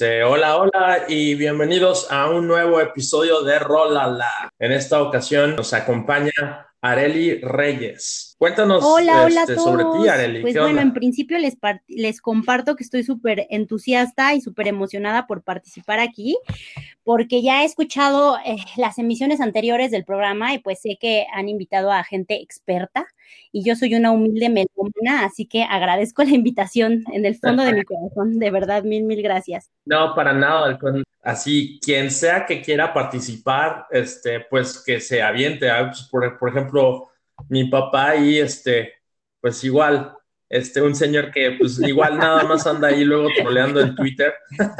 Este, hola, hola y bienvenidos a un nuevo episodio de Rolala. En esta ocasión nos acompaña Areli Reyes. Cuéntanos hola, hola este, sobre ti, Areli. Pues bueno, en principio les, les comparto que estoy súper entusiasta y súper emocionada por participar aquí, porque ya he escuchado eh, las emisiones anteriores del programa y pues sé que han invitado a gente experta y yo soy una humilde melómana, así que agradezco la invitación en el fondo de mi corazón, de verdad, mil, mil gracias. No, para nada, así, quien sea que quiera participar, este, pues que se aviente, ah, pues, por, por ejemplo, mi papá y este, pues igual, este, un señor que pues igual nada más anda ahí luego troleando en Twitter.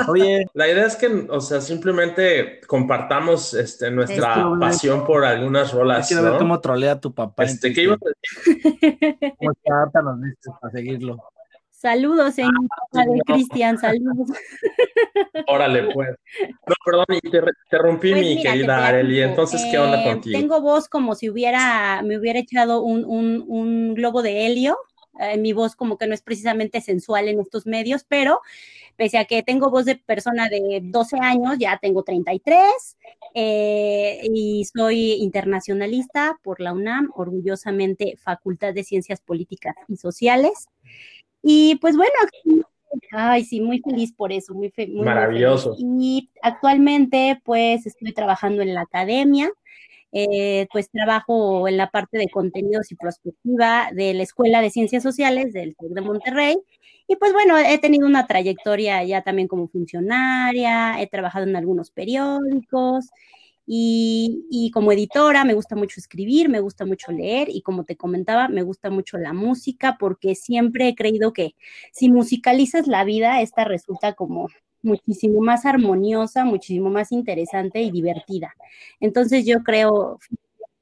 Oye, la idea es que, o sea, simplemente compartamos este, nuestra pasión por algunas rolas. Quiero ver cómo trolea tu papá. Este, ¿qué iba a decir? ¿Cómo te nos dices para seguirlo? Saludos, señor ah, de Cristian, saludos. Órale, pues. No, perdón, te interrumpí, pues mi querida Areli. Entonces, ¿qué onda eh, contigo? Tengo voz como si hubiera, me hubiera echado un, un, un globo de helio eh, mi voz como que no es precisamente sensual en estos medios, pero pese a que tengo voz de persona de 12 años, ya tengo 33 eh, y soy internacionalista por la UNAM, orgullosamente Facultad de Ciencias Políticas y Sociales. Y pues bueno, Ay, sí, muy feliz por eso, muy, muy maravilloso. y actualmente, pues, estoy trabajando en la academia. Eh, pues trabajo en la parte de contenidos y prospectiva de la Escuela de Ciencias Sociales del TEC de Monterrey. Y pues bueno, he tenido una trayectoria ya también como funcionaria, he trabajado en algunos periódicos y, como editora me gusta mucho escribir, me gusta mucho leer y como te comentaba, me gusta mucho la música porque siempre he creído que si musicalizas la vida, esta resulta como muchísimo más armoniosa, muchísimo más interesante y divertida. Entonces yo creo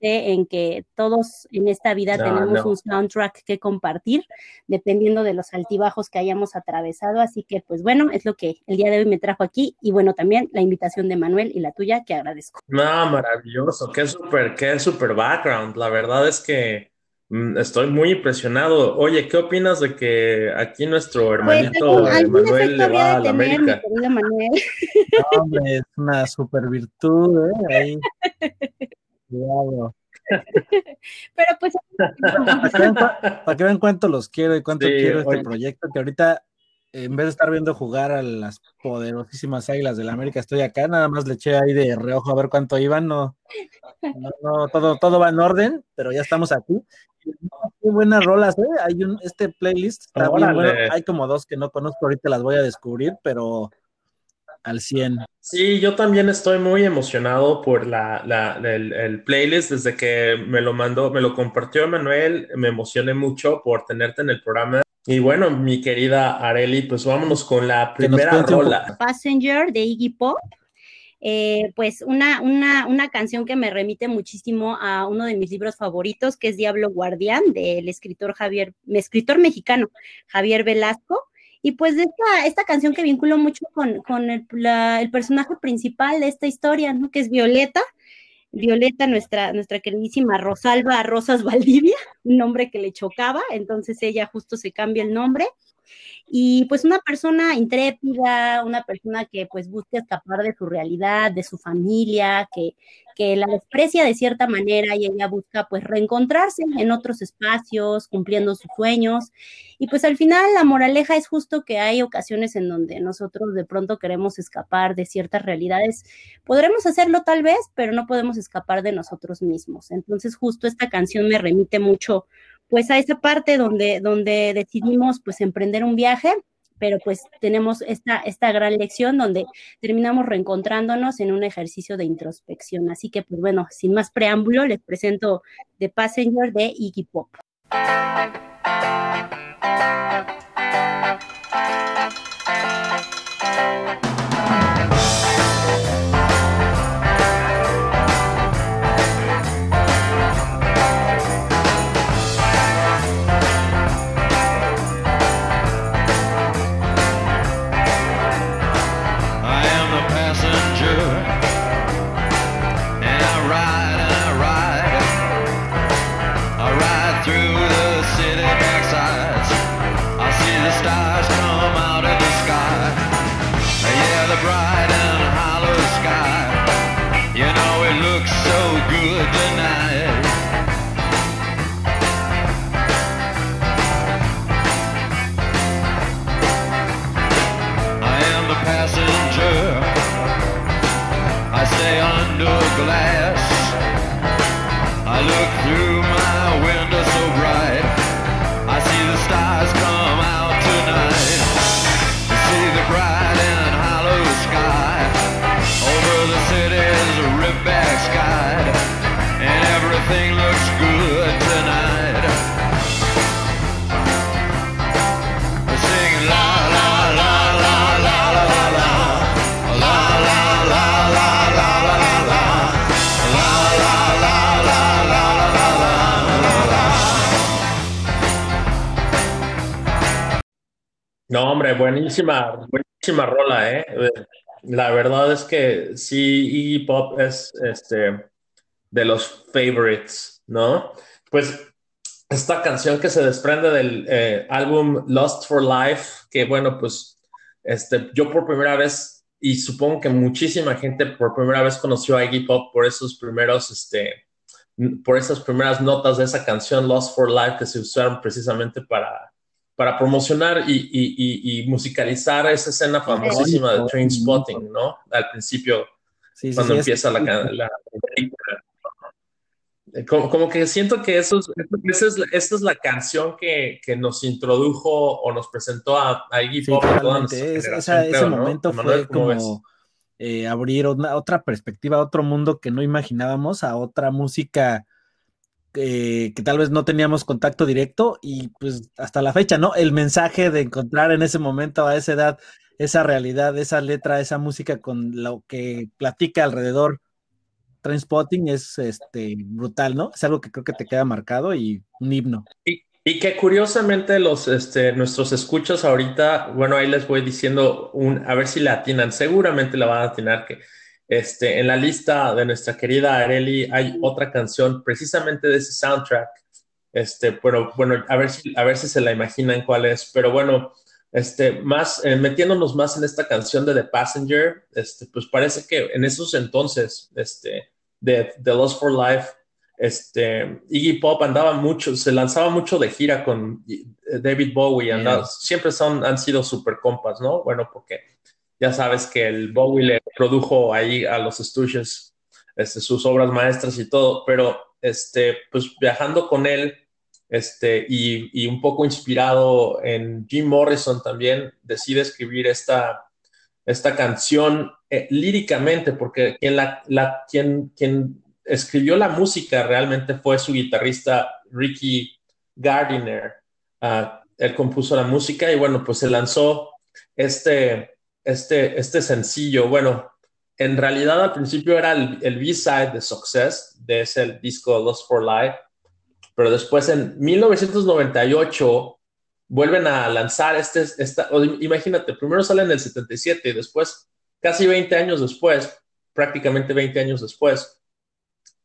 en que todos en esta vida tenemos un soundtrack que compartir, dependiendo de los altibajos que hayamos atravesado. Así que, pues bueno, es lo que el día de hoy me trajo aquí. Y bueno, también la invitación de Manuel y la tuya, que agradezco. No, maravilloso, qué súper, qué súper background. La verdad es que Mm, estoy muy impresionado. Oye, ¿qué opinas de que aquí nuestro pues, hermanito Manuel le va a la América? No, hombre, es una super virtud, ¿eh? Ahí. Pero pues. Para que, vean, cuánto los quiero y cuánto quiero este proyecto, que ahorita, en vez de estar viendo jugar a las poderosísimas águilas de la América, estoy acá, nada más le eché ahí de reojo a ver cuánto iban, no, no, no todo, todo va en orden, pero ya estamos aquí. Qué buenas rolas, ¿eh? Hay un, este playlist está bien bueno. Hay como dos que no conozco, ahorita las voy a descubrir, pero al 100. Sí, yo también estoy muy emocionado por la, la el, playlist desde que me lo mandó, me lo compartió Manuel, me emocioné mucho por tenerte en el programa. Y bueno, mi querida Areli, pues vámonos con la primera rola. Passenger de Iggy Pop. Eh, pues una, una, una, canción que me remite muchísimo a uno de mis libros favoritos, que es Diablo Guardián, del escritor Javier, escritor mexicano Javier Velasco. Y pues de esta, esta canción que vinculo mucho con, con el, el, personaje principal de esta historia, ¿no? Que es Violeta. Violeta, nuestra, nuestra queridísima Rosalba Rosas Valdivia, un nombre que le chocaba, entonces ella justo se cambia el nombre y pues una persona intrépida, una persona que pues busca escapar de su realidad, de su familia, que, que la desprecia de cierta manera y ella busca pues reencontrarse en otros espacios, cumpliendo sus sueños. Y pues al final la moraleja es justo que hay ocasiones en donde nosotros de pronto queremos escapar de ciertas realidades. Podremos hacerlo tal vez, pero no podemos escapar de nosotros mismos. Entonces justo esta canción me remite mucho pues a esa parte donde, donde decidimos pues emprender un viaje, pero pues tenemos esta, esta gran lección donde terminamos reencontrándonos en un ejercicio de introspección. Así que pues bueno, sin más preámbulo, les presento The Passenger de Iggy Pop. Buenísima, buenísima rola, ¿eh? La verdad es que sí, Iggy Pop es este, de los favorites, ¿no? Pues esta canción que se desprende del eh, álbum Lost for Life, que bueno, pues este, yo por primera vez, y supongo que muchísima gente por primera vez conoció a Iggy Pop por esos primeros, este, por esas primeras notas de esa canción Lost for Life que se usaron precisamente para para promocionar y, y, y, y, musicalizar esa escena famosísima de Train Spotting, ¿no? Al principio, sí, sí, cuando sí, empieza la, la, la, como, como, que siento que eso es, esa, es, es la canción que, que, nos introdujo o nos presentó a, a Iggy Pop. Es, esa, creo, ese momento ¿no? fue como eh, abrir una, otra perspectiva, otro mundo que no imaginábamos, a otra música eh, que tal vez no teníamos contacto directo y pues hasta la fecha, ¿no? El mensaje de encontrar en ese momento, a esa edad, esa realidad, esa letra, esa música con lo que platica alrededor Trainspotting es este, brutal, ¿no? Es algo que creo que te queda marcado y un himno. Y, que curiosamente los, este, nuestros escuchas ahorita, bueno, ahí les voy diciendo un, a ver si la atinan, seguramente la van a atinar que este, en la lista de nuestra querida Areli hay otra canción precisamente de ese soundtrack. Este, pero bueno, a ver si, a ver si se la imaginan cuál es. Pero bueno, este, más, eh, metiéndonos más en esta canción de The Passenger, este, pues parece que en esos entonces, este, de The Lost for Life, este, Iggy Pop andaba mucho, se lanzaba mucho de gira con David Bowie, andaba, yeah. siempre son, han sido super compas, ¿no? Bueno, porque ya sabes que el Bowie le produjo ahí a los Stooges este, sus obras maestras y todo, pero este, pues viajando con él este, y, y, un poco inspirado en Jim Morrison también, decide escribir esta, esta canción eh, líricamente, porque quien, la, la, quien, quien escribió la música realmente fue su guitarrista Ricky Gardiner. Uh, él compuso la música y bueno, pues se lanzó este, este, este sencillo, bueno, en realidad al principio era el, B-side de Success, de ese disco Lost for Life, pero después en 1998 vuelven a lanzar este, esta, imagínate, primero sale en el 77 y después, casi 20 años después, prácticamente 20 años después,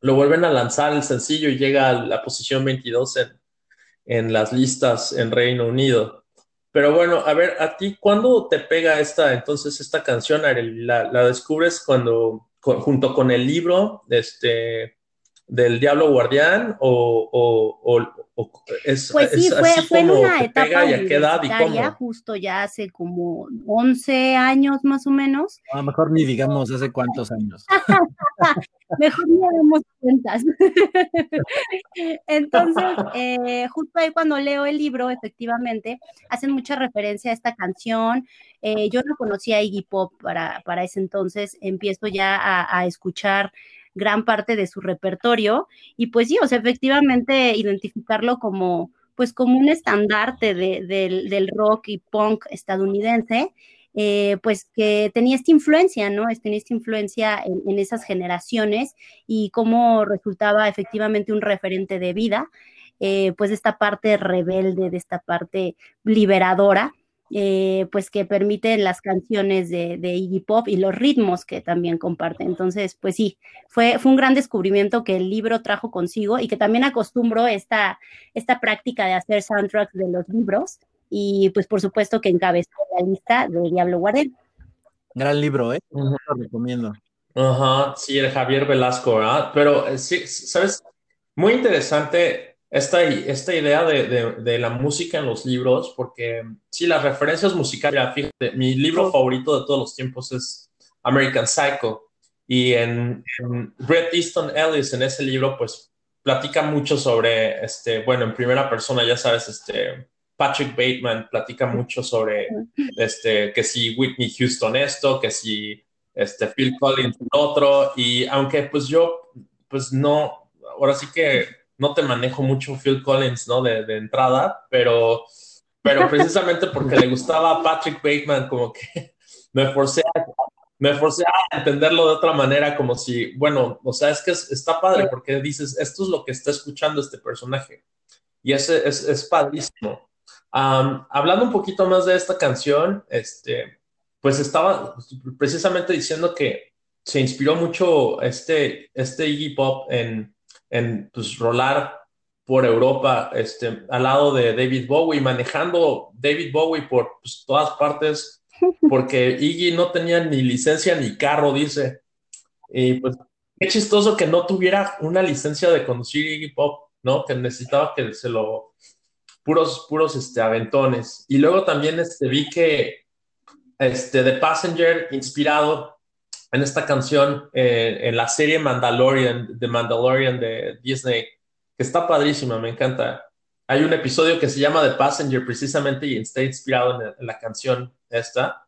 lo vuelven a lanzar el sencillo y llega a la posición 22 en, en las listas en Reino Unido. Pero bueno, a ver, a ti, ¿cuándo te pega esta, entonces, esta canción? ¿La, descubres cuando, junto con el libro este, del Diablo Guardián? ¿O, o, o, o es, Pues sí, es fue, así fue en una te etapa pega y a qué edad y cómo? justo ya hace como 11 años más o menos. A lo mejor ni digamos hace cuántos años. Mejor no demos cuentas. Entonces, eh, justo ahí cuando leo el libro, efectivamente, hacen mucha referencia a esta canción. Eh, yo no conocía a Iggy Pop para, para ese entonces, empiezo ya a, a escuchar gran parte de su repertorio y pues sí, o sea, efectivamente identificarlo como pues como un estandarte de, del, del rock y punk estadounidense eh, pues que tenía esta influencia, ¿no? Tenía esta influencia en, esas generaciones y cómo resultaba efectivamente un referente de vida, eh, pues esta parte rebelde, de esta parte liberadora. Eh, pues que permiten las canciones de, de, Iggy Pop y los ritmos que también comparte. Entonces, pues sí, fue, fue un gran descubrimiento que el libro trajo consigo y que también acostumbro esta, esta práctica de hacer soundtracks de los libros y pues por supuesto que encabezó la lista de Diablo Guardián. Gran libro, ¿eh? Uh -huh. Lo recomiendo. Ajá, sí, el Javier Velasco, ¿verdad? Pero eh, sí, ¿sabes? Muy interesante esta, esta idea de, de, la música en los libros, porque sí, las referencias musicales, fíjate, mi libro favorito de todos los tiempos es American Psycho. Y en, en Bret Easton Ellis, en ese libro, pues platica mucho sobre, este, bueno, en primera persona, ya sabes, este, Patrick Bateman platica mucho sobre, este, que si Whitney Houston esto, que si, este, Phil Collins otro, y aunque pues yo, pues no, ahora sí que no te manejo mucho Phil Collins, ¿no? De, de entrada, pero, pero precisamente porque le gustaba a Patrick Bateman, como que me forcé a me forcé a entenderlo de otra manera, como si, bueno, o sea, es que está padre porque dices, esto es lo que está escuchando este personaje. Y ese es, es padrísimo. hablando un poquito más de esta canción, este, pues estaba precisamente diciendo que se inspiró mucho este, este Iggy Pop en, en pues, rolar por Europa, este, al lado de David Bowie, manejando David Bowie por pues, todas partes porque Iggy no tenía ni licencia ni carro, dice. Y pues qué chistoso que no tuviera una licencia de conducir Iggy Pop, ¿no? Que necesitaba que se lo puros puros este aventones. Y luego también este vi que este The Passenger inspirado en esta canción eh, en la serie Mandalorian, The Mandalorian de Disney, que está padrísima, me encanta. Hay un episodio que se llama The Passenger precisamente y está inspirado en la canción esta.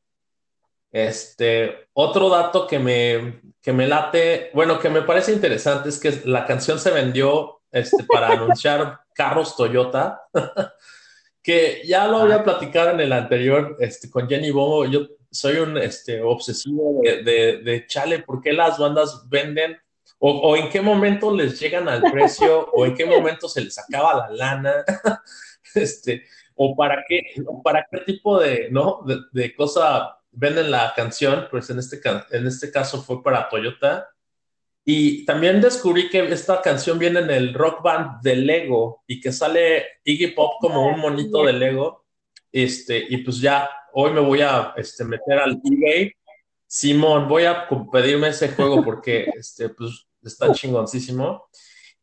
Este, otro dato que me, que me late, bueno, que me parece interesante es que la canción se vendió este, para anunciar carros Toyota, que ya lo había platicado en el anterior este, con Jenny Bobo. Yo soy un este, obsesivo de, de, de chale, ¿por qué las bandas venden? O, o, en qué momento les llegan al precio, o en qué momento se les acaba la lana. este, o para qué, para qué tipo de, ¿no? de, de, cosa venden la canción, pues en este, en este caso fue para Toyota. Y también descubrí que esta canción viene en el rock band de Lego y que sale Iggy Pop como un monito de Lego. Este, y pues ya hoy me voy a este, meter al eBay. Simón, voy a pedirme ese juego porque este, pues, está chingoncísimo.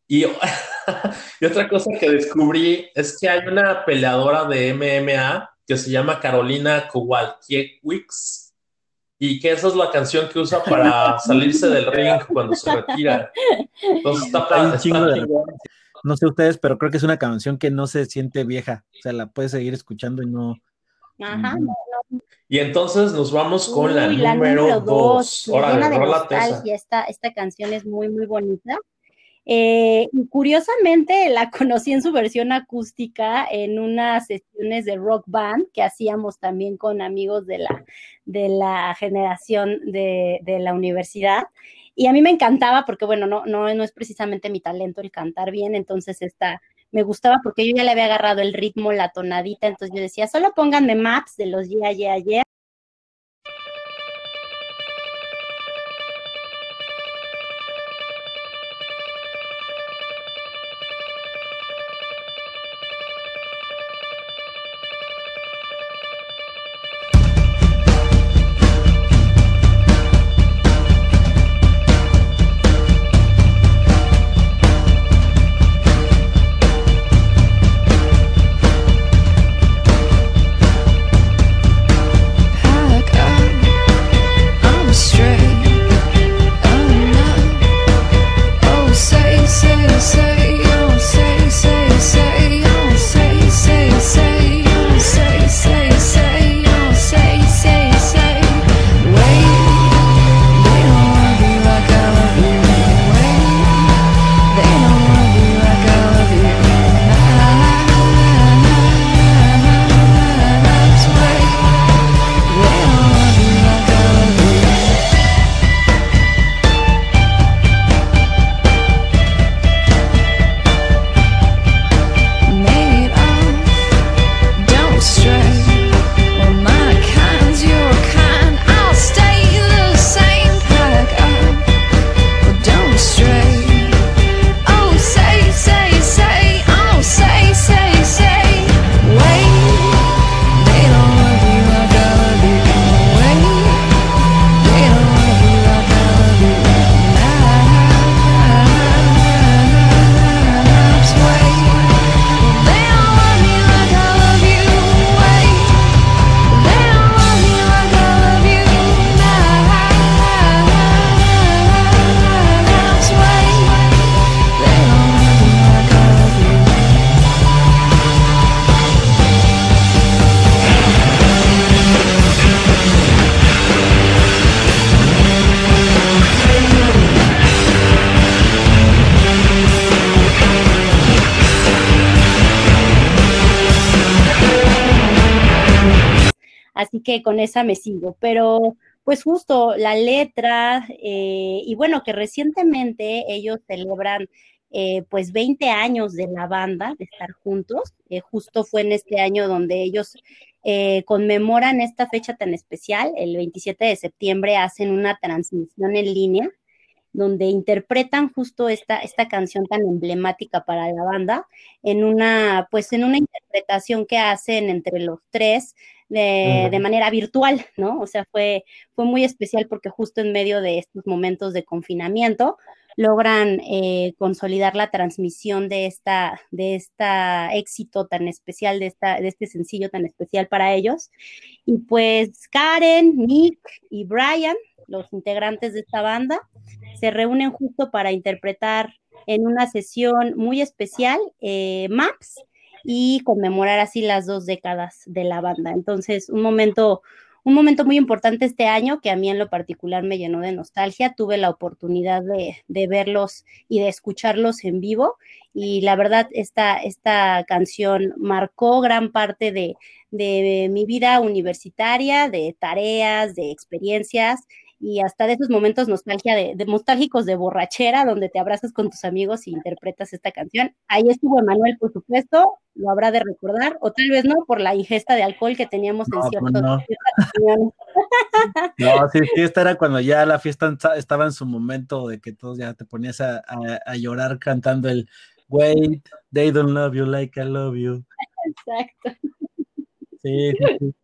Y, y, otra cosa que descubrí es que hay una peleadora de MMA que se llama Carolina Kowalkiewicz y que esa es la canción que usa para salirse del ring cuando se retira. Entonces está, para, No sé ustedes, pero creo que es una canción que no se siente vieja. O sea, la puedes seguir escuchando y no. Ajá, Y entonces nos vamos con Uy, la, la, número 2. Ahora, de esta, esta canción es muy, muy bonita. Eh, curiosamente la conocí en su versión acústica en unas sesiones de rock band que hacíamos también con amigos de la, de la generación de, de la universidad. Y a mí me encantaba porque, bueno, no, no, no es precisamente mi talento el cantar bien, entonces esta, me gustaba porque yo ya le había agarrado el ritmo, la tonadita, entonces yo decía, solo pónganme maps de los yeah, yeah, yeah, Que con esa me sigo, pero pues justo la letra, eh, y bueno, que recientemente ellos celebran eh, pues 20 años de la banda, de estar juntos, eh, justo fue en este año donde ellos conmemoran esta fecha tan especial, el 27 de septiembre hacen una transmisión en línea donde interpretan justo esta, esta canción tan emblemática para la banda en una, pues en una interpretación que hacen entre los tres de, manera virtual, ¿no? O sea, fue, fue muy especial porque justo en medio de estos momentos de confinamiento logran eh, consolidar la transmisión de esta, de esta éxito tan especial, de, esta, de este sencillo tan especial para ellos. Y pues Karen, Nick y Brian, los integrantes de esta banda, se reúnen justo para interpretar en una sesión muy especial eh, Maps y conmemorar así las dos décadas de la banda. Entonces, un momento, un momento muy importante este año que a mí en lo particular me llenó de nostalgia. Tuve la oportunidad de, verlos y de escucharlos en vivo y la verdad esta, esta canción marcó gran parte de, de mi vida universitaria, de tareas, de experiencias y hasta de esos momentos nostalgia de, nostálgicos de borrachera, donde te abrazas con tus amigos y interpretas esta canción. Ahí estuvo Emanuel, por supuesto, lo habrá de recordar, o tal vez no, por la ingesta de alcohol que teníamos en pues ciertos no. no, sí, sí, esta era cuando ya la fiesta estaba en su momento de que todos ya te ponías a, a llorar cantando el Wait, they don't love you like I love you. Exacto. Sí, sí, sí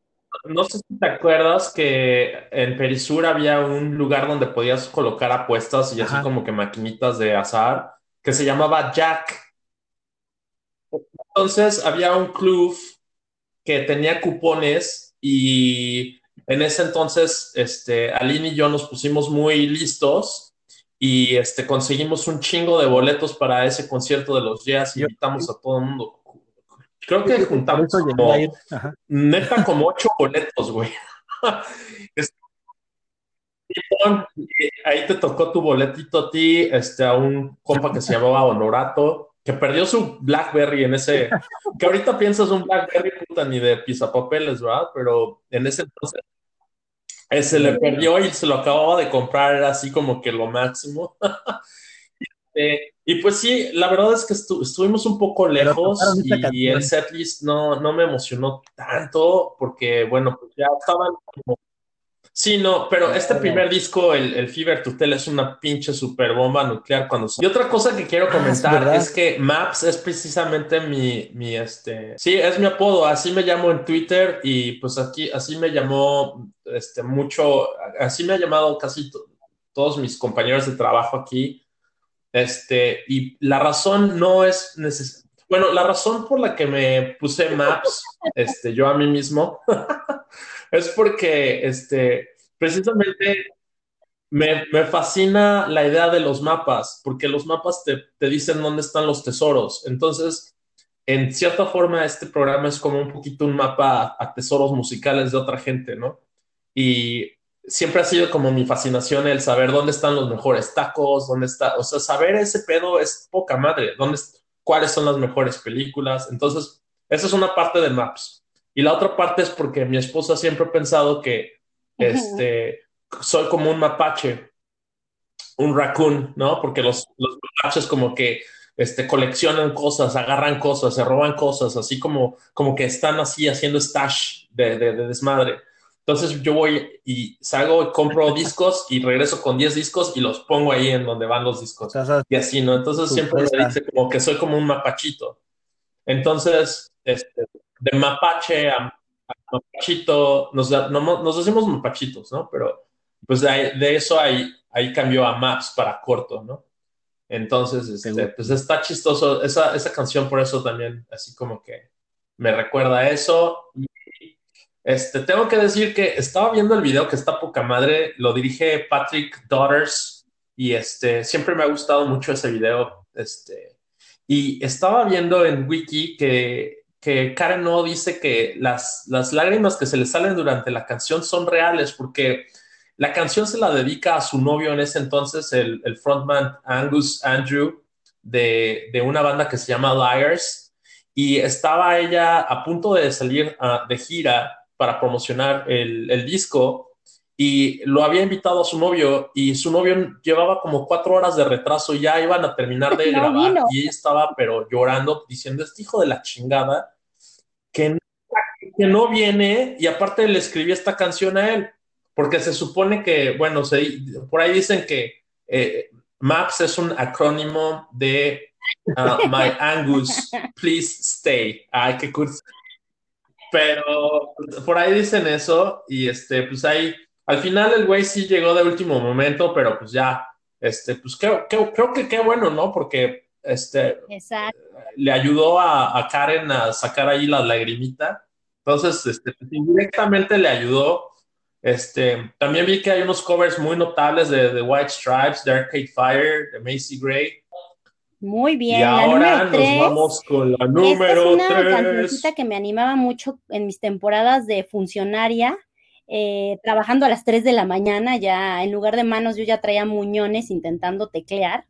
no sé si te acuerdas que en Perisur había un lugar donde podías colocar apuestas y así como que maquinitas de azar que se llamaba Jack. Entonces había un club que tenía cupones y en ese entonces este, Aline y yo nos pusimos muy listos y este, conseguimos un chingo de boletos para ese concierto de los jazz y invitamos a todo el mundo. Creo que juntamos como, neta como ocho boletos, güey. ahí te tocó tu boletito a ti, este, a un compa que se llamaba Honorato, que perdió su Blackberry en ese, que ahorita piensas un Blackberry puta ni de pisapapeles, ¿verdad? Pero en ese entonces se le perdió y se lo acababa de comprar, era así como que lo máximo. Este, y pues sí, la verdad es que estuvimos un poco lejos y, el setlist no, no me emocionó tanto porque, bueno, pues ya estaban como... Sí, no, pero este primer disco, el, el Fever Tutel, es una pinche super bomba nuclear cuando... Y otra cosa que quiero ah, comentar es, que Maps es precisamente mi, mi, este... Sí, es mi apodo, así me llamo en Twitter y pues aquí, así me llamó, este, mucho, así me ha llamado casi todos mis compañeros de trabajo aquí este, y la razón no es necesaria. Bueno, la razón por la que me puse Maps, este, yo a mí mismo, es porque, este, precisamente me, fascina la idea de los mapas, porque los mapas te, te, dicen dónde están los tesoros. Entonces, en cierta forma, este programa es como un poquito un mapa a tesoros musicales de otra gente, ¿no? Y siempre ha sido como mi fascinación el saber dónde están los mejores tacos, dónde está, o sea, saber ese pedo es poca madre, dónde, cuáles son las mejores películas. Entonces, esa es una parte de Maps. Y la otra parte es porque mi esposa siempre ha pensado que este, soy como un mapache, un raccoon, ¿no? Porque los, los mapaches como que este, coleccionan cosas, agarran cosas, se roban cosas, así como, como que están así haciendo stash de, de desmadre. Entonces yo voy y salgo, compro discos y regreso con 10 discos y los pongo ahí en donde van los discos. y así, ¿no? Entonces siempre me dice como que soy como un mapachito. Entonces, este, de mapache a, mapachito, nos, nos decimos mapachitos, ¿no? Pero pues de, eso ahí, ahí cambió a maps para corto, ¿no? Entonces, este, pues está chistoso. Esa, esa canción por eso también, así como que me recuerda eso. Este, tengo que decir que estaba viendo el video que está poca madre, lo dirige Patrick Daughters y este, siempre me ha gustado mucho ese video. Este, y estaba viendo en Wiki que, que Karen No dice que las, las lágrimas que se le salen durante la canción son reales porque la canción se la dedica a su novio en ese entonces, el, el frontman Angus Andrew de, de, una banda que se llama Liars y estaba ella a punto de salir ah, de gira para promocionar el, el disco y lo había invitado a su novio y su novio llevaba como cuatro horas de retraso, ya iban a terminar de No grabar vino. y ella estaba pero llorando, diciendo, este hijo de la chingada, que, no- que no viene y aparte le escribí esta canción a él, porque se supone que, bueno, se- por ahí dicen que eh, MAPS es un acrónimo de ah, My Angus, Please Stay. Ay, qué cursi. Pero por ahí dicen eso y este, pues ahí, al final el güey sí llegó de último momento, pero pues ya, este, pues qué- qué- creo que qué bueno, ¿no? Porque este, Exacto. le ayudó a, a Karen a sacar ahí la lagrimita. Entonces, este, pues, indirectamente le ayudó. Este, también vi que hay unos covers muy notables de, de White Stripes, de Arcade Fire, de Macy Gray. Muy bien. y la ahora número nos tres. vamos con la Esta es número una 3. cancioncita que me animaba mucho en mis temporadas de funcionaria, eh, trabajando a las 3 de la mañana, ya en lugar de manos yo ya traía muñones intentando teclear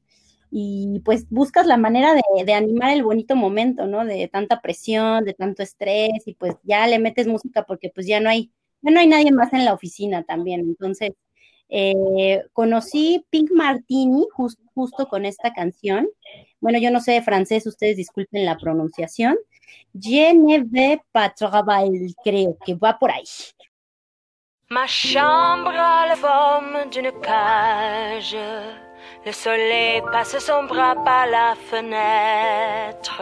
y pues buscas la manera de, de animar el bonito momento, ¿no? De tanta presión, de tanto estrés y pues ya le metes música porque pues ya no hay, ya no hay nadie más en la oficina también, entonces eh, conocí Pink Martini jus- justo con esta canción. Bueno, yo no sé de francés, ustedes disculpen la pronunciación. Je ne vais pas creo que va por ahí. Ma chambre a la forme d'une cage. Le soleil passe son bras par la fenêtre.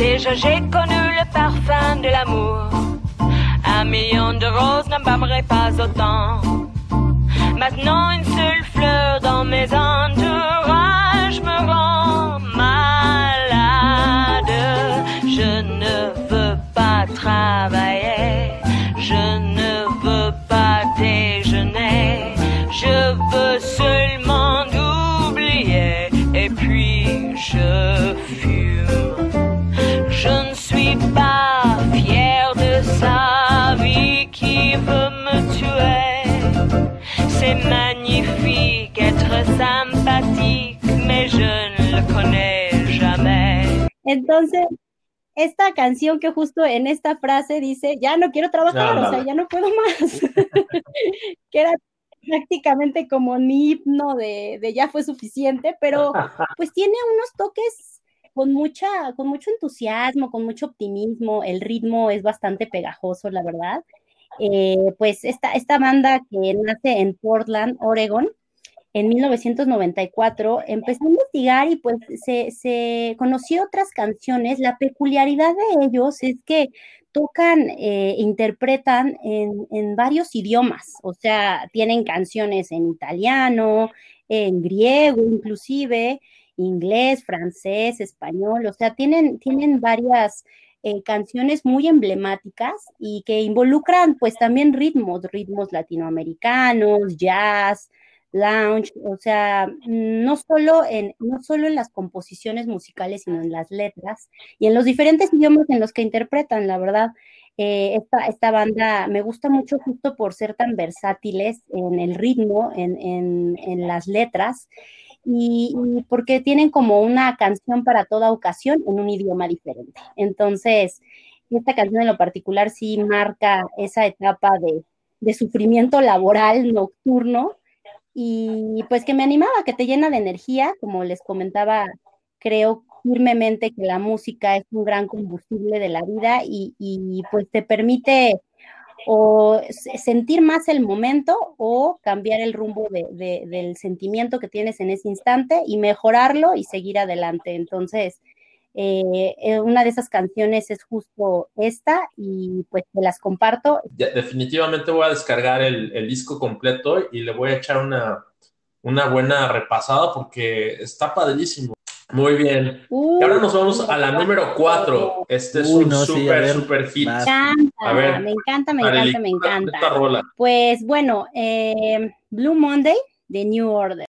Déjà j'ai connu le parfum de l'amour, un million de roses n'embâmerait pas autant. Maintenant une seule fleur dans mes entourages me rend malade. Je ne veux pas travailler, je ne C'est magnifique être sympathique, mais je ne le connais jamais. Entonces, esta canción que justo en esta frase dice, ya no quiero trabajar, Ya, o sea, ya no puedo más. que era prácticamente como mi himno de, de ya fue suficiente, pero pues tiene unos toques con mucha, con mucho entusiasmo, con mucho optimismo, el ritmo es bastante pegajoso, la verdad. Eh, pues esta, esta banda que nace en Portland, Oregon, en 1994, empecé a investigar y pues se, se conoció otras canciones. La peculiaridad de ellos es que tocan, eh, interpretan en, en, varios idiomas, o sea, tienen canciones en italiano, en griego inclusive, inglés, francés, español, o sea, tienen, tienen varias eh, canciones muy emblemáticas y que involucran pues también ritmos, ritmos latinoamericanos, jazz, lounge, o sea, no solo en, no solo en las composiciones musicales, sino en las letras y en los diferentes idiomas en los que interpretan, la verdad. Eh, esta, esta, banda me gusta mucho justo por ser tan versátiles en el ritmo, en, en, en las letras, y, porque tienen como una canción para toda ocasión en un idioma diferente. Entonces, esta canción en lo particular sí marca esa etapa de, de sufrimiento laboral nocturno y pues que me animaba, que te llena de energía, como les comentaba, creo firmemente que la música es un gran combustible de la vida y, y pues te permite o sentir más el momento o cambiar el rumbo de, de, del sentimiento que tienes en ese instante y mejorarlo y seguir adelante. Entonces, eh, una de esas canciones es justo esta y pues te las comparto. Definitivamente voy a descargar el, el, disco completo y le voy a echar una, una buena repasada porque está padrísimo. Muy bien. y ahora nos vamos a la número 4. Este es un súper, súper hit. Me encanta, me encanta, me encanta, me encanta. Pues bueno, eh, Blue Monday de New Order.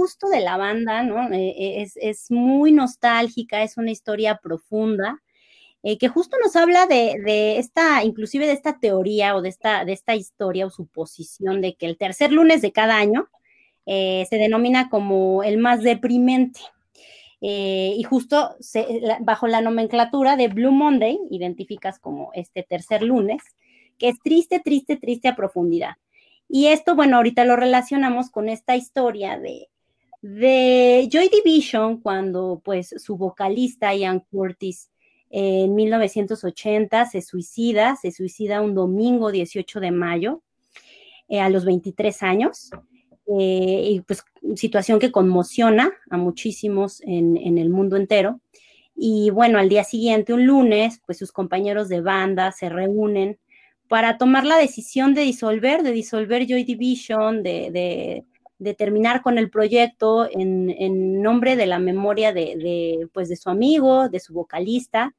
Justo de la banda, ¿no? Eh, eh, es, muy nostálgica, es una historia profunda, eh, que justo nos habla de, esta, inclusive de esta teoría o de esta, de esta historia o suposición de que el tercer lunes de cada año se denomina como el más deprimente. y justo bajo la nomenclatura de Blue Monday, identificas como este tercer lunes, que es triste, triste, triste a profundidad. Y esto, bueno, ahorita lo relacionamos con esta historia de, de Joy Division, cuando pues su vocalista Ian Curtis en 1980 se suicida, se suicida un domingo 18 de mayo eh, a los 23 años. Eh, y pues situación que conmociona a muchísimos en, en, el mundo entero. Y bueno, al día siguiente, un lunes, pues sus compañeros de banda se reúnen para tomar la decisión de disolver, de disolver Joy Division, de, terminar con el proyecto en, nombre de la memoria de, pues de su amigo, de su vocalista.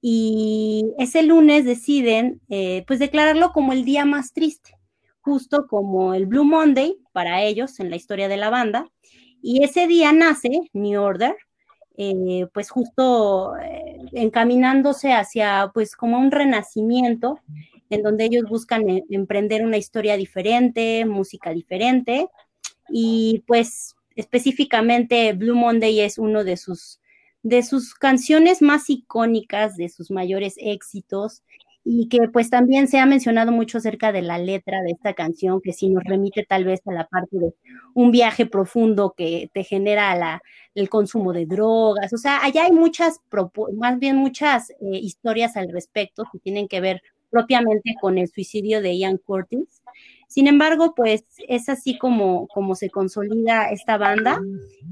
Y ese lunes deciden eh, pues declararlo como el día más triste, justo como el Blue Monday para ellos en la historia de la banda. Y ese día nace New Order, eh, pues justo eh, encaminándose hacia pues como un renacimiento en donde ellos buscan emprender una historia diferente, música diferente y pues específicamente Blue Monday es uno de sus de sus canciones más icónicas, de sus mayores éxitos y que pues también se ha mencionado mucho acerca de la letra de esta canción, que sí nos remite tal vez a la parte de un viaje profundo que te genera la, el consumo de drogas, o sea, allá hay muchas, más bien muchas eh, historias al respecto que tienen que ver propiamente con el suicidio de Ian Curtis. Sin embargo, pues es así como, como se consolida esta banda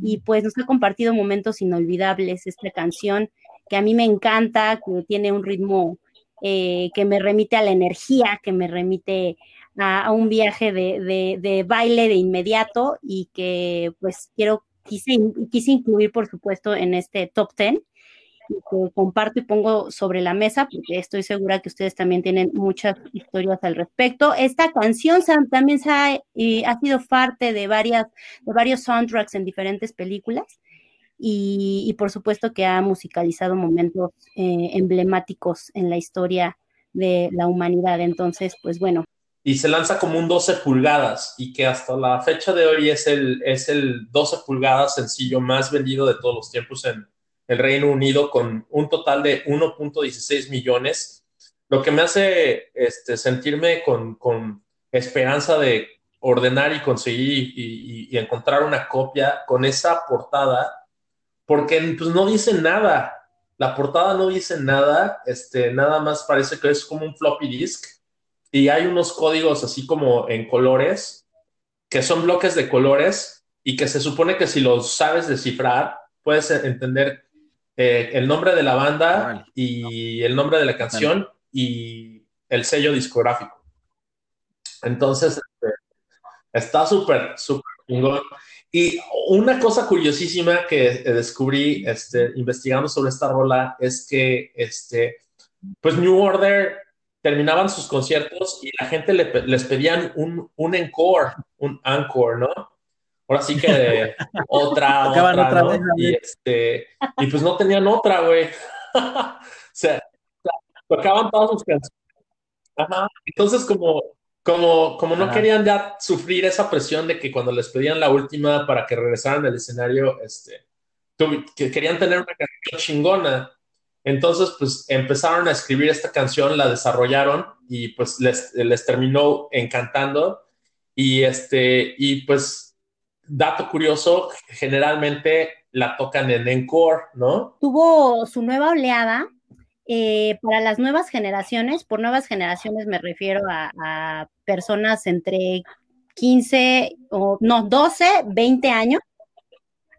y pues nos ha compartido momentos inolvidables. Esta canción que a mí me encanta, que tiene un ritmo eh, que me remite a la energía, que me remite a, un viaje de, baile de inmediato y que pues quiero, quise, quise incluir por supuesto en este top 10 y que comparto y pongo sobre la mesa porque estoy segura que ustedes también tienen muchas historias al respecto. Esta canción también se ha, ha sido parte de, varias, de varios soundtracks en diferentes películas y, por supuesto que ha musicalizado momentos eh, emblemáticos en la historia de la humanidad. Entonces, pues bueno. Y se lanza como un 12 pulgadas y que hasta la fecha de hoy es el, es el 12 pulgadas sencillo más vendido de todos los tiempos en el Reino Unido con un total de 1.16 millones, lo que me hace este, sentirme con, con esperanza de ordenar y conseguir y, encontrar una copia con esa portada porque pues no dice nada. La portada no dice nada, este, nada más parece que es como un floppy disk y hay unos códigos así como en colores, que son bloques de colores y que se supone que si los sabes descifrar, puedes entender eh, el nombre de la banda y el nombre de la canción y el sello discográfico. Entonces, este, está súper, súper chingón. Y una cosa curiosísima que descubrí este, investigando sobre esta rola es que este, pues New Order terminaban sus conciertos y la gente les pedían un, un encore, un encore, ¿no? Ahora sí que otra, otra, ¿no? y, este, y pues no tenían otra, güey. o sea, tocaban todas sus canciones. Ajá. Entonces, como como, como no querían ya sufrir esa presión de que cuando les pedían la última para que regresaran al escenario, este, que querían tener una canción chingona. Entonces, pues empezaron a escribir esta canción, la desarrollaron y pues les, les terminó encantando. Y este, y pues, dato curioso, generalmente la tocan en encore, ¿no? Tuvo su nueva oleada eh, para las nuevas generaciones, por nuevas generaciones me refiero a, personas entre 15 o no, 12, 20 años.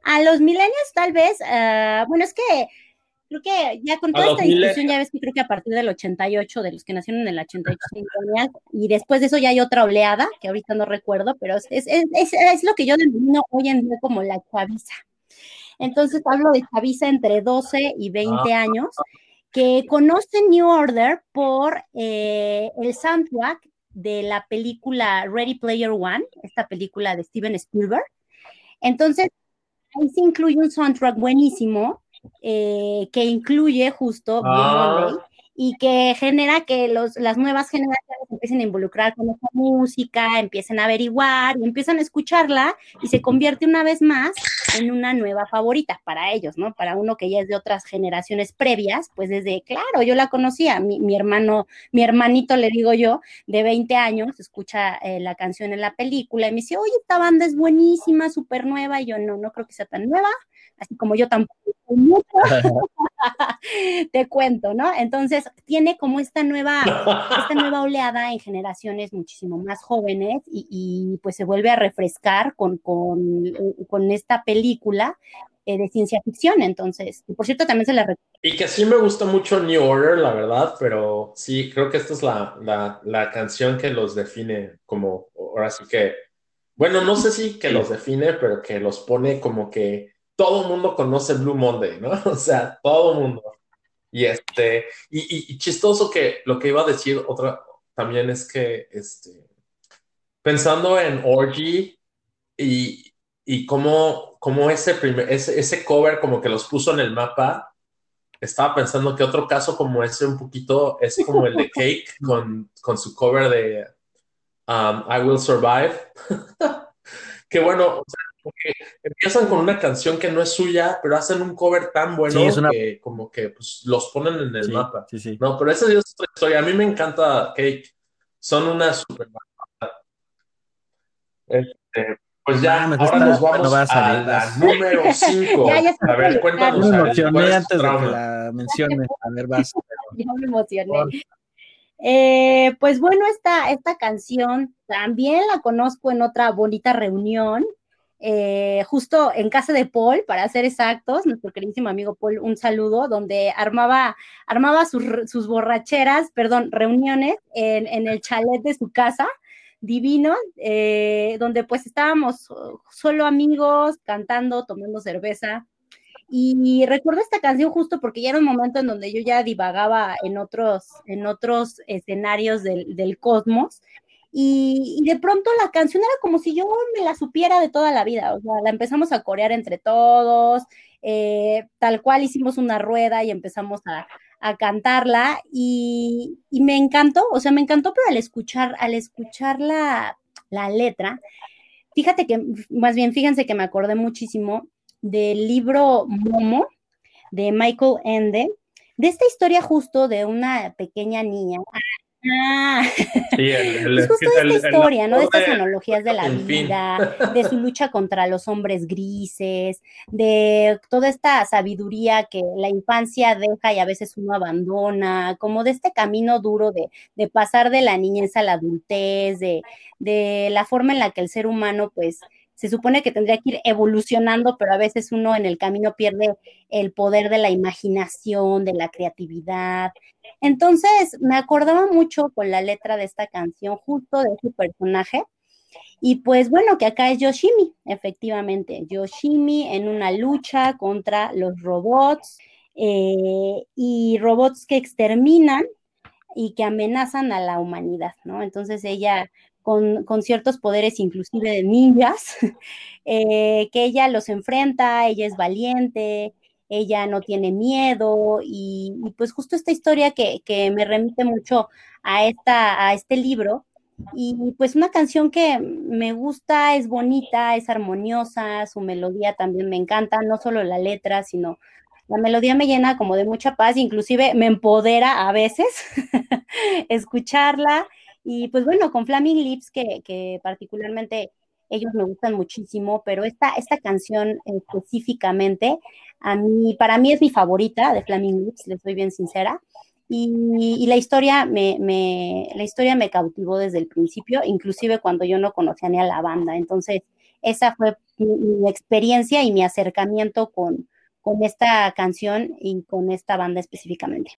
A los milenios tal vez, ah, bueno, es que creo que ya con toda esta discusión ya ves que creo que a partir del 88, de los que nacieron en el 88, y después de eso ya hay otra oleada, que ahorita no recuerdo, pero es, es, es, es lo que yo denomino hoy en día como la chaviza. Entonces hablo de chaviza entre 12 y 20 ah. años, que conoce New Order por eh, el soundtrack de la película Ready Player One, esta película de Steven Spielberg. Entonces, ahí se incluye un soundtrack buenísimo eh, que incluye justo ah. Y que genera que los, las nuevas generaciones empiecen a involucrar con esta música, empiecen a averiguar y empiezan a escucharla y se convierte una vez más en una nueva favorita para ellos, ¿no? Para uno que ya es de otras generaciones previas, pues desde, claro, yo la conocía, mi, hermano, mi hermanito, le digo yo, de 20 años, escucha eh, la canción en la película y me dice, oye, esta banda es buenísima, súper nueva, y yo no, no creo que sea tan nueva, así como yo tampoco te cuento, ¿no? Entonces, tiene como esta nueva, esta nueva oleada en generaciones muchísimo más jóvenes y, pues se vuelve a refrescar con, con, con esta película eh, de ciencia ficción. Entonces, y por cierto, también se la Y que sí me gusta mucho New Order, la verdad, pero sí, creo que esta es la, la, la canción que los define como, ahora sí que, bueno, no sé si que los define, pero que los pone como que todo el mundo conoce Blue Monday, ¿no? O sea, todo el mundo. Y este, y, chistoso que lo que iba a decir otra también es que este, pensando en Orgy y, y cómo, cómo ese, primer, ese, ese cover como que los puso en el mapa, estaba pensando que otro caso como ese un poquito es como el de Cake con, con su cover de um, I Will Survive. que bueno, o sea, empiezan con una canción que no es suya, pero hacen un cover tan bueno Sí, es una- que como que pues, los ponen en el Sí, mapa. sí. No, pero esa es otra historia. A mí me encanta Cake. Son una super. Este, pues ya, Mames, ahora nos vamos bueno, va a a salir, la vas. número 5. Ya, ya está a ver, cuéntanos. Yo me emocioné ¿cuál es tu antes de que la menciones. A ver, vas. Ya me emocioné. Eh, pues bueno, esta, esta canción también la conozco en otra bonita reunión, eh, justo en casa de Paul, para ser exactos, nuestro queridísimo amigo Paul, un saludo, donde armaba, armaba sus, sus borracheras, perdón, reuniones en, en el chalet de su casa, divino, eh, donde pues estábamos solo amigos, cantando, tomando cerveza. Y recuerdo esta canción justo porque ya era un momento en donde yo ya divagaba en otros, en otros escenarios del, del cosmos. Y, y de pronto la canción era como si yo me la supiera de toda la vida. O sea, la empezamos a corear entre todos, eh, tal cual hicimos una rueda y empezamos a, a cantarla. Y, y me encantó, o sea, me encantó, pero al escuchar, al escuchar la, la letra, fíjate que, más bien, fíjense que me acordé muchísimo del libro Momo de Michael Ende, de esta historia justo de una pequeña niña. Ah, Sí, el, el- es justo el- esta historia, ¿no? De estas de- analogías de la fin. vida, de su lucha contra los hombres grises, de toda esta sabiduría que la infancia deja y a veces uno abandona, como de este camino duro de, de pasar de la niñez a la adultez, de, de la forma en la que el ser humano, pues, se supone que tendría que ir evolucionando, pero a veces uno en el camino pierde el poder de la imaginación, de la creatividad. Entonces, me acordaba mucho con la letra de esta canción, justo de su personaje. Y pues bueno, que acá es Yoshimi, efectivamente, Yoshimi en una lucha contra los robots eh, y robots que exterminan y que amenazan a la humanidad, ¿no? Entonces ella con, ciertos poderes inclusive de ninjas, eh, que ella los enfrenta, ella es valiente, ella no tiene miedo y, y pues justo esta historia que, que, me remite mucho a, esta, a este libro y pues una canción que me gusta, es bonita, es armoniosa, su melodía también me encanta, no solo la letra, sino la melodía me llena como de mucha paz, inclusive me empodera a veces escucharla y pues bueno, con Flaming Lips, que, que, particularmente ellos me gustan muchísimo, pero esta, esta canción específicamente, a mí, para mí es mi favorita de Flaming Lips, les soy bien sincera. Y, y la, historia me, me, la historia me cautivó desde el principio, inclusive cuando yo no conocía ni a la banda. Entonces, esa fue mi, mi experiencia y mi acercamiento con, con esta canción y con esta banda específicamente.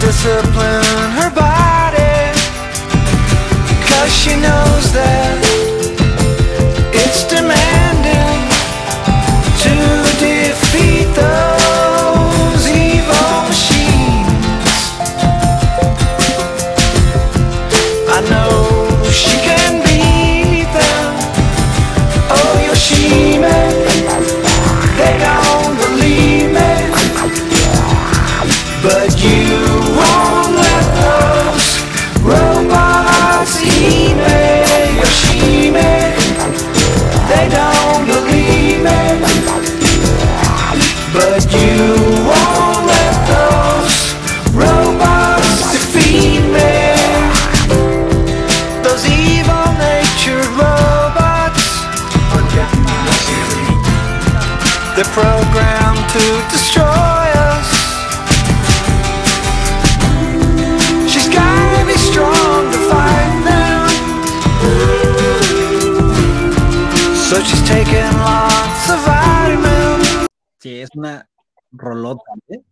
Discipline es una rolota, ¿eh?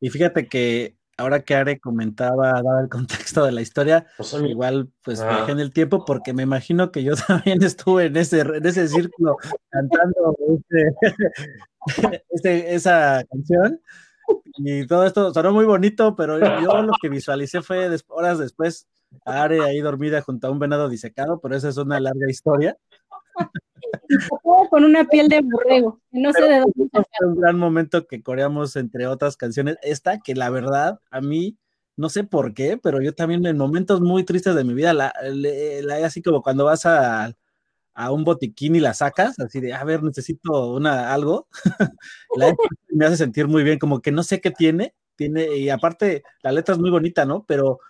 Y fíjate que ahora que Are comentaba, daba el contexto de la historia, Pues, igual pues Ah. viajé en el tiempo porque me imagino que yo también estuve en ese, en ese círculo cantando este- este- esa canción. Y todo esto sonó muy bonito, pero yo lo que visualicé fue des- horas después, a Are ahí dormida junto a un venado disecado, pero esa es una larga historia. Con una piel de borrego. No sé de dónde Fue un gran momento que coreamos entre otras canciones. Esta que la verdad a mí no sé por qué, pero yo también en momentos muy tristes de mi vida la, la- así como cuando vas a, a un botiquín y la sacas, así de, a ver, necesito una algo. la me hace sentir muy bien, como que no sé qué tiene, tiene y aparte la letra es muy bonita, ¿no? Pero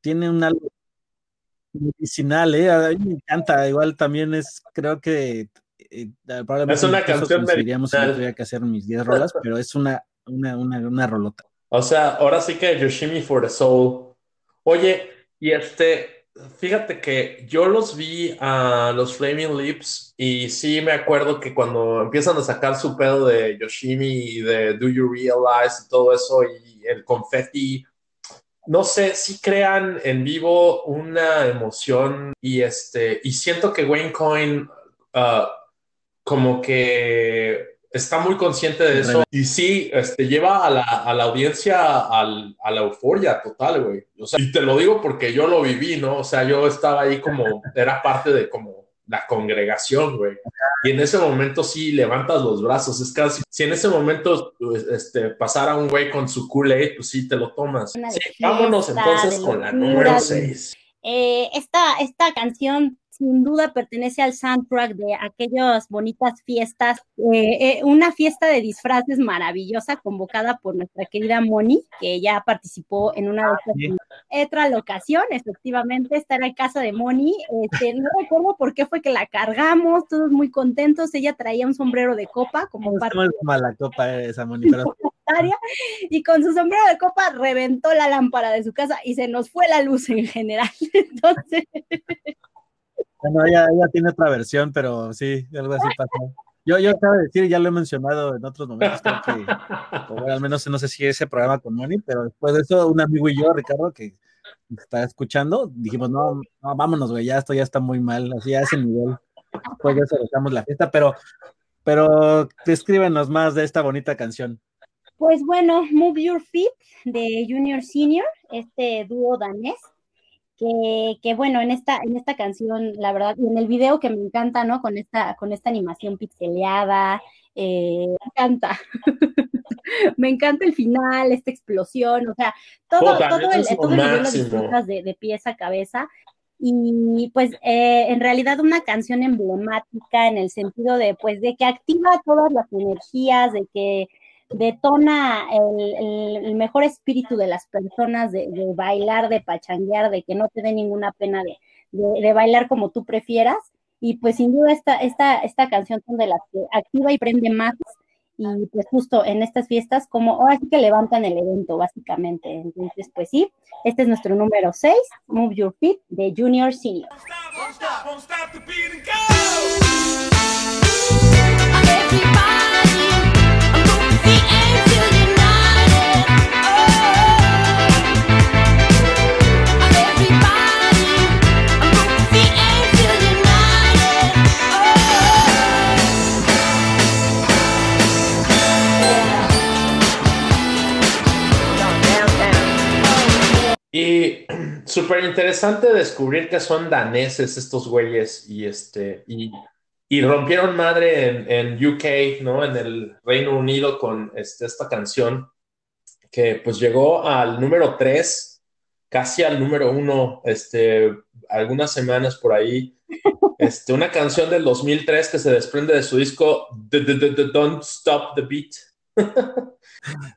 tiene un algo medicinal, ¿eh? A mí me encanta, igual también es, creo que eh, probablemente Es una canción coincidiríamos si no medicinal. tuviera que hacer mis 10 rolas, pero es una, una, una, una rolota. O sea, ahora sí que Yoshimi for the Soul. Oye, y este, fíjate que yo los vi a los Flaming Lips y sí me acuerdo que cuando empiezan a sacar su pedo de Yoshimi y de Do You Realize y todo eso y el confetti, no sé, si crean en vivo una emoción y este, y siento que Wayne Coyne ah, como que está muy consciente de eso y sí, este, lleva a la, a la audiencia al- a la euforia total, güey. O sea, y te lo digo porque yo lo viví, ¿no? O sea, yo estaba ahí como, era parte de como la congregación, güey. Y en ese momento sí levantas los brazos, es casi, si en ese momento pues, este, pasara un güey con su Kool-Aid, pues sí, te lo tomas. Sí, vámonos entonces con la número 6. Eh, esta, esta canción sin duda pertenece al soundtrack de aquellas bonitas fiestas, eh, eh, una fiesta de disfraces maravillosa convocada por nuestra querida Moni, que ya participó en una de estas Sí. otra locación, efectivamente, esta era en casa de Moni, este, no recuerdo por qué fue que la cargamos, todos muy contentos, ella traía un sombrero de copa como parte No es mala copa esa, Moni, pero y con su sombrero de copa reventó la lámpara de su casa y se nos fue la luz en general. Entonces, bueno, ella, tiene otra versión, pero sí, algo así pasó. Yo, yo acabo de decir, ya lo he mencionado en otros momentos, creo que, al menos no sé si ese programa con Moni, pero después de eso, un amigo y yo, Ricardo, que está escuchando, dijimos, no, no vámonos, güey, ya esto ya está muy mal, así a ese nivel. Después de eso dejamos la fiesta, pero, pero descríbenos más de esta bonita canción. pues bueno, Move Your Feet de Junior Senior, este dúo danés, que, que bueno, en esta, en esta canción, la verdad, y en el video que me encanta, ¿no? Con esta, con esta animación pixeleada, eh, me encanta. me encanta el final, esta explosión, o sea, todo, todo el, todo el video lo disfrutas de, de pies a cabeza. Y pues eh, en realidad una canción emblemática en el sentido de pues de que activa todas las energías, de que detona el, el- mejor espíritu de las personas, de, de bailar, de pachanguear, de que no te dé ninguna pena de, de- de bailar como tú prefieras. Y pues sin duda esta, esta, esta canción son de las que activa y prende más. Y pues justo en estas fiestas, como ahora sí que levantan el evento, básicamente. Entonces, pues sí, este es nuestro número 6, Move Your Feet, de Junior Senior. Y súper interesante descubrir que son daneses estos güeyes y este y, y rompieron madre en, en UK, ¿no? En el Reino Unido con este, esta canción que pues llegó al número 3, casi al número 1, este, algunas semanas por ahí. Este, una canción del 2003 que se desprende de su disco Don't Stop the Beat.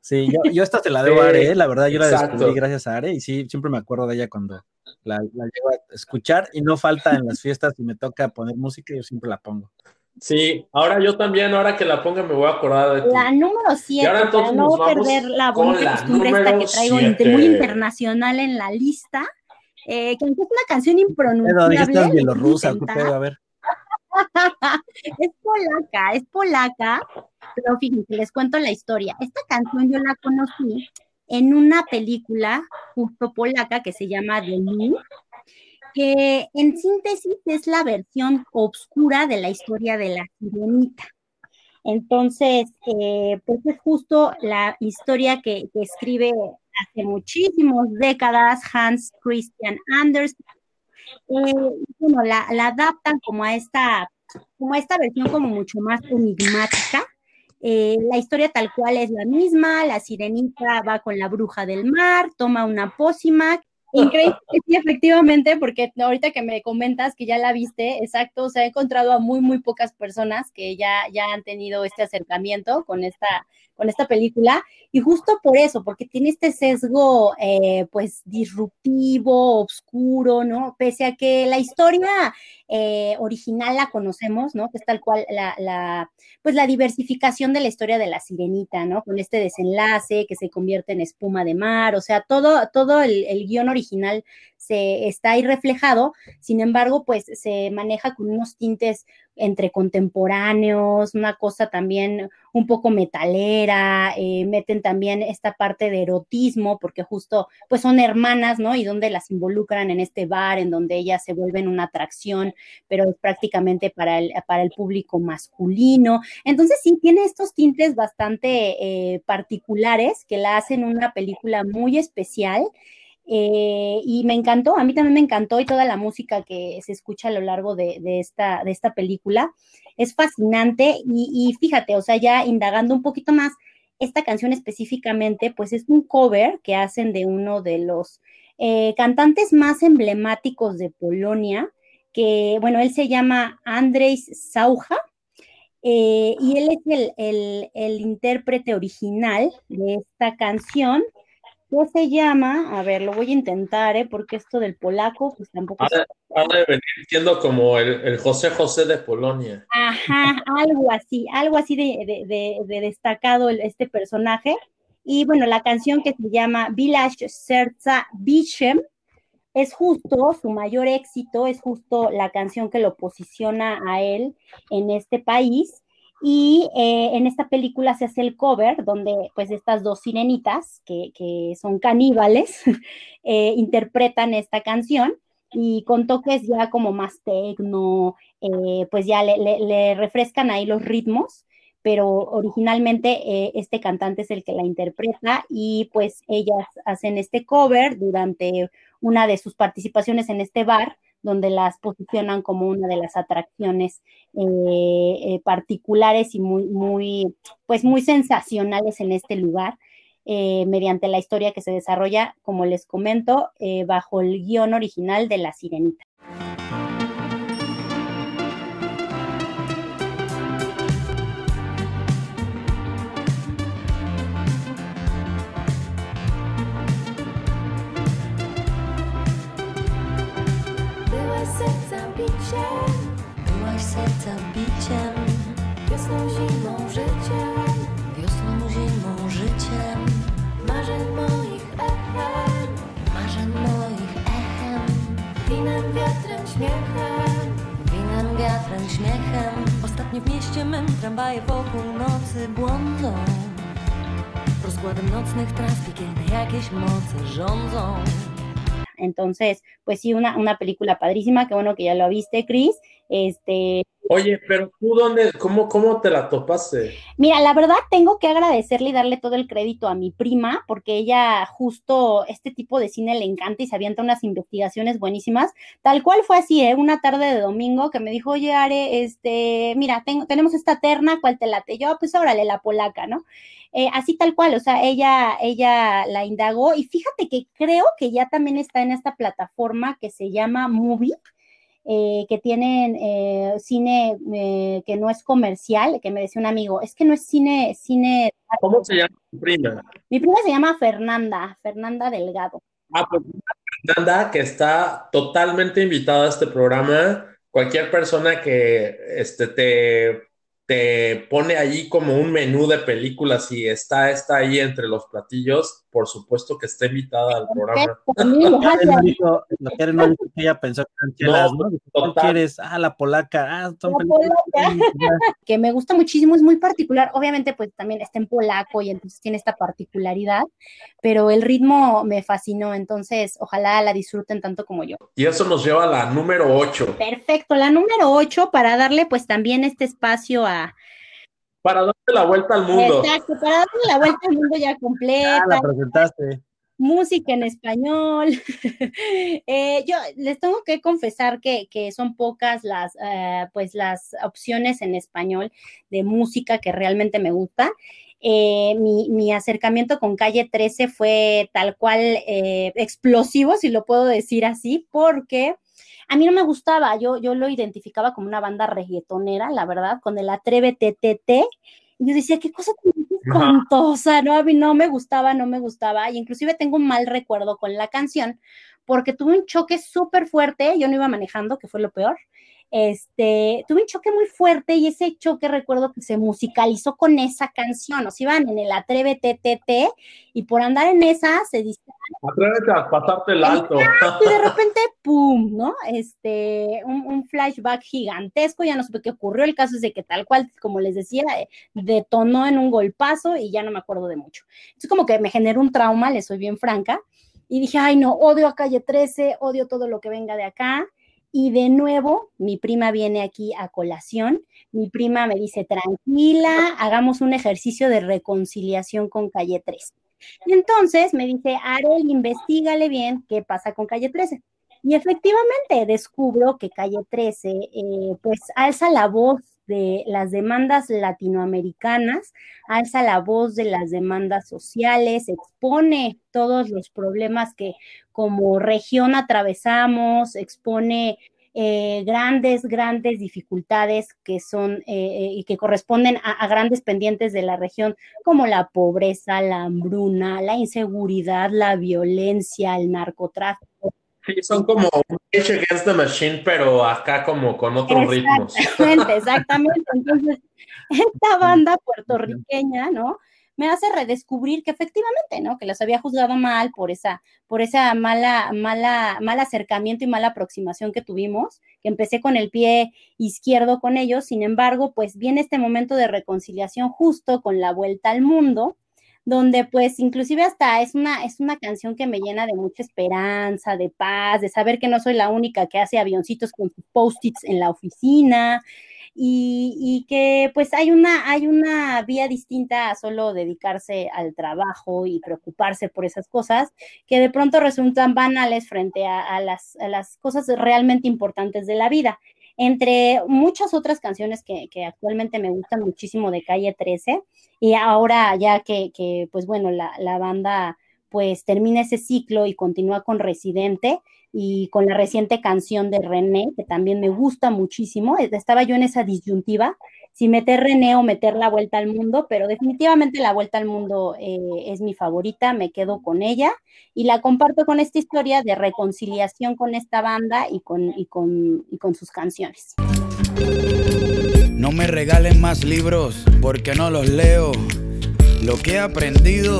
Sí, yo, yo esta te la debo a Are, ¿eh? la verdad, yo la exacto. descubrí gracias a Are y sí, siempre me acuerdo de ella cuando la, la llego a escuchar y no falta en las fiestas y me toca poner música, yo siempre la pongo. Sí, ahora yo también, ahora que la ponga me voy a acordar de ti. La número Y 7, ahora para no perder la bonita costumbre esta que traigo siete. muy internacional en la lista, eh, que aunque es una canción Pero impronunciable, es bielorrusa, ¿qué intentar. pedo? A ver. es polaca, es polaca, pero fíjense, les cuento la historia. Esta canción yo la conocí en una película justo polaca que se llama The New, que en síntesis es la versión oscura de la historia de la sirenita. Entonces, eh, pues es justo la historia que, escribe hace muchísimas décadas Hans Christian Andersen. Eh, bueno, la, la adaptan como a esta, como a esta versión como mucho más enigmática. Eh, la historia tal cual es la misma, la sirenita va con la bruja del mar, toma una pócima. Increíble, sí, efectivamente, porque ahorita que me comentas que ya la viste, exacto, o sea, he encontrado a muy, muy pocas personas que ya, ya han tenido este acercamiento con esta, con esta película, y justo por eso, porque tiene este sesgo, eh, pues, disruptivo, oscuro, ¿no? Pese a que la historia eh, original la conocemos, ¿no? Que es tal cual la, la, pues, la diversificación de la historia de la sirenita, ¿no? Con este desenlace que se convierte en espuma de mar, o sea, todo, todo el, el guion original se está ahí reflejado, sin embargo, pues se maneja con unos tintes entre contemporáneos, una cosa también un poco metalera, eh, meten también esta parte de erotismo, porque justo pues son hermanas, ¿no? Y donde las involucran en este bar, en donde ellas se vuelven una atracción, pero es prácticamente para el, para el público masculino. Entonces sí, tiene estos tintes bastante eh, particulares que la hacen una película muy especial. Eh, y me encantó, a mí también me encantó y toda la música que se escucha a lo largo de, esta, de esta película. Es fascinante y, y, fíjate, o sea, ya indagando un poquito más, esta canción específicamente, pues es un cover que hacen de uno de los eh, cantantes más emblemáticos de Polonia, que, bueno, él se llama Andrzej Sauja, eh, y él es el, el, el intérprete original de esta canción que se llama, a ver, lo voy a intentar, ¿eh? porque esto del polaco, pues tampoco. Ha de venir siendo como el, el, José José de Polonia. Ajá, algo así, algo así de, de, de, de destacado este personaje. Y bueno, la canción que se llama Village Serca Bichem es justo su mayor éxito, es justo la canción que lo posiciona a él en este país. Y eh, en esta película se hace el cover donde pues estas dos sirenitas, que, que son caníbales, eh, interpretan esta canción y con toques ya como más tecno, eh, pues ya le, le, refrescan ahí los ritmos, pero originalmente eh, este cantante es el que la interpreta y pues ellas hacen este cover durante una de sus participaciones en este bar donde las posicionan como una de las atracciones eh, eh, particulares y muy, muy, pues muy sensacionales en este lugar, eh, mediante la historia que se desarrolla, como les comento, eh, bajo el guion original de La Sirenita. Wiosną, zimą, życiem. Wiosną, zimą, życiem. Moich echem. Moich echem. Winem, wiatrem, śmiechem. Winem, wiatrem, śmiechem. Ostatnio w mieście mym tramwaje po północy błądzą. Rozkładem nocnych tras jakieś moce rządzą. Entonces, pues sí, una, una película padrísima, qué bueno que ya lo viste, Chris. Este, Oye, pero tú dónde, cómo, cómo te la topaste? Mira, la verdad tengo que agradecerle y darle todo el crédito a mi prima, porque ella justo este tipo de cine le encanta y se avienta unas investigaciones buenísimas. Tal cual fue así, ¿eh? una tarde de domingo que me dijo, oye, Are, este, mira, tengo, tenemos esta terna, ¿cuál te late? Yo, pues órale, la polaca, ¿no? Eh, así tal cual, o sea, ella, ella la indagó y fíjate que creo que ya también está en esta plataforma que se llama Movie. Eh, que tienen eh, cine eh, que no es comercial, que me decía un amigo, es que no es cine, cine. ¿Cómo se llama tu prima? Mi prima se llama Fernanda, Fernanda Delgado. Ah, pues Fernanda, que está totalmente invitada a este programa. cualquier persona que este, te, te pone allí como un menú de películas y está, está ahí entre los platillos, por supuesto que está invitada al programa. Lo que no que no dijo que ella pensó que eran chelas, No, ¿no? Dijo, ¿Cuál total. quieres? Ah, la polaca. Ah, son La películas. que me gusta muchísimo, es muy particular. Obviamente, pues también está en polaco y entonces tiene esta particularidad, pero el ritmo me fascinó, entonces ojalá la disfruten tanto como yo. Y eso nos lleva a la número 8. Perfecto, la número 8 para darle pues también este espacio a... Para darle la vuelta al mundo. Exacto, para darle la vuelta al mundo ya Ah, completa, la presentaste. música en español. Eh, yo les tengo que confesar que, que son pocas las, eh, pues las opciones en español de música que realmente me gusta. Eh, mi, mi acercamiento con Calle 13 fue tal cual eh, explosivo, si lo puedo decir así, porque a mí no me gustaba, yo, yo lo identificaba como una banda reggaetonera, la verdad, con el Atrévete TT. Y yo decía, qué cosa tan espantosa, ¿no? A mí no me gustaba, no me gustaba. Y inclusive tengo un mal recuerdo con la canción, porque tuve un choque súper fuerte, yo no iba manejando, que fue lo peor. Este, tuve un choque muy fuerte y ese choque recuerdo que se musicalizó con esa canción, o sea, iban en el Atrévete TT y por andar en esa se distraen Atrévete a pasarte el alto. y de repente, ¡pum! ¿no? Este, un, un flashback gigantesco, ya no supe qué ocurrió, el caso es de que tal cual, como les decía, eh, detonó en un golpazo y ya no me acuerdo de mucho. Entonces como que me generó un trauma, les soy bien franca, y dije, ay no, odio a Calle 13, odio todo lo que venga de acá, y de nuevo, mi prima viene aquí a colación, mi prima me dice, tranquila, hagamos un ejercicio de reconciliación con Calle 13. Y entonces me dice, Arel, investigale bien qué pasa con Calle 13. Y efectivamente descubro que Calle 13 eh, pues alza la voz de las demandas latinoamericanas, alza la voz de las demandas sociales, expone todos los problemas que como región atravesamos, expone eh, grandes, grandes dificultades que son eh, y que corresponden a, a, grandes pendientes de la región, como la pobreza, la hambruna, la inseguridad, la violencia, el narcotráfico. Sí, son como Rage Against the Machine, pero acá como con otros ritmos. Exactamente, exactamente. Entonces, esta banda puertorriqueña, ¿no? me hace redescubrir que efectivamente, ¿no? Que los había juzgado mal por esa, por esa mala, mala, mal acercamiento y mala aproximación que tuvimos, que empecé con el pie izquierdo con ellos, sin embargo, pues viene este momento de reconciliación justo con la vuelta al mundo, donde pues inclusive hasta es una, es una canción que me llena de mucha esperanza, de paz, de saber que no soy la única que hace avioncitos con post-its en la oficina, y, y, que pues hay una, hay una vía distinta a solo dedicarse al trabajo y preocuparse por esas cosas que de pronto resultan banales frente a, las, a las, cosas realmente importantes de la vida. Entre muchas otras canciones que, actualmente me gustan muchísimo de Calle 13 y ahora ya que, que pues bueno, la, la banda pues termina ese ciclo y continúa con Residente y con la reciente canción de René, que también me gusta muchísimo. Estaba yo en esa disyuntiva, si meter René o meter la vuelta al mundo, pero definitivamente la vuelta al mundo eh, es mi favorita, me quedo con ella y la comparto con esta historia de reconciliación con esta banda y con, y con, y con sus canciones. No me regalen más libros porque no los leo. Lo que he aprendido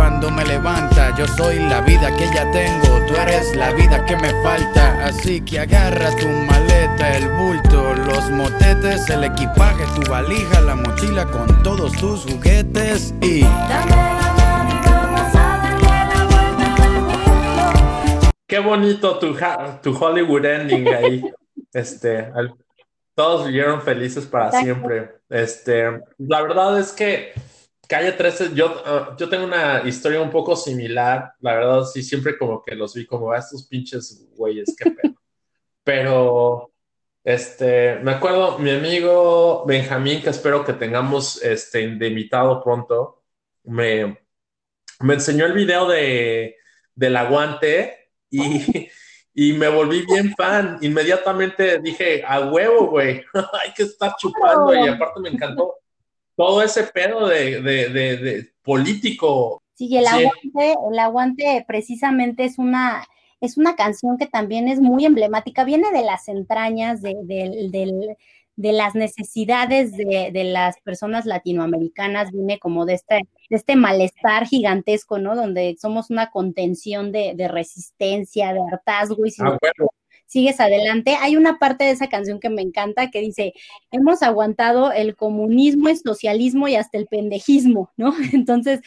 Cuando me levanta, yo soy la vida que ya tengo. Tú eres la vida que me falta. Así que agarra tu maleta, el bulto, los motetes, el equipaje, tu valija, la mochila con todos tus juguetes y. Qué bonito tu, tu Hollywood ending ahí. Este, al, todos vivieron felices para siempre. Este, la verdad es que Calle 13, yo, ah, yo tengo una historia un poco similar. La verdad, sí, siempre como que los vi como a estos pinches güeyes, qué pedo. Pero, este, me acuerdo, mi amigo Benjamín, que espero que tengamos este, de invitado pronto, me, me enseñó el video de, del aguante y, y me volví bien fan. Inmediatamente dije, a huevo, güey, hay que estar chupando. Y aparte me encantó todo ese pedo de, de, de, de político. Sí, el Sí. aguante, el aguante precisamente es una, es una canción que también es muy emblemática, viene de las entrañas de, del- del- de las necesidades de, de las personas latinoamericanas, viene como de este, de este malestar gigantesco, ¿no? Donde somos una contención de, de resistencia, de hartazgo, y si A no huevo. Sigues adelante. Hay una parte de esa canción que me encanta que dice, hemos aguantado el comunismo, el socialismo y hasta el pendejismo, ¿no? Entonces,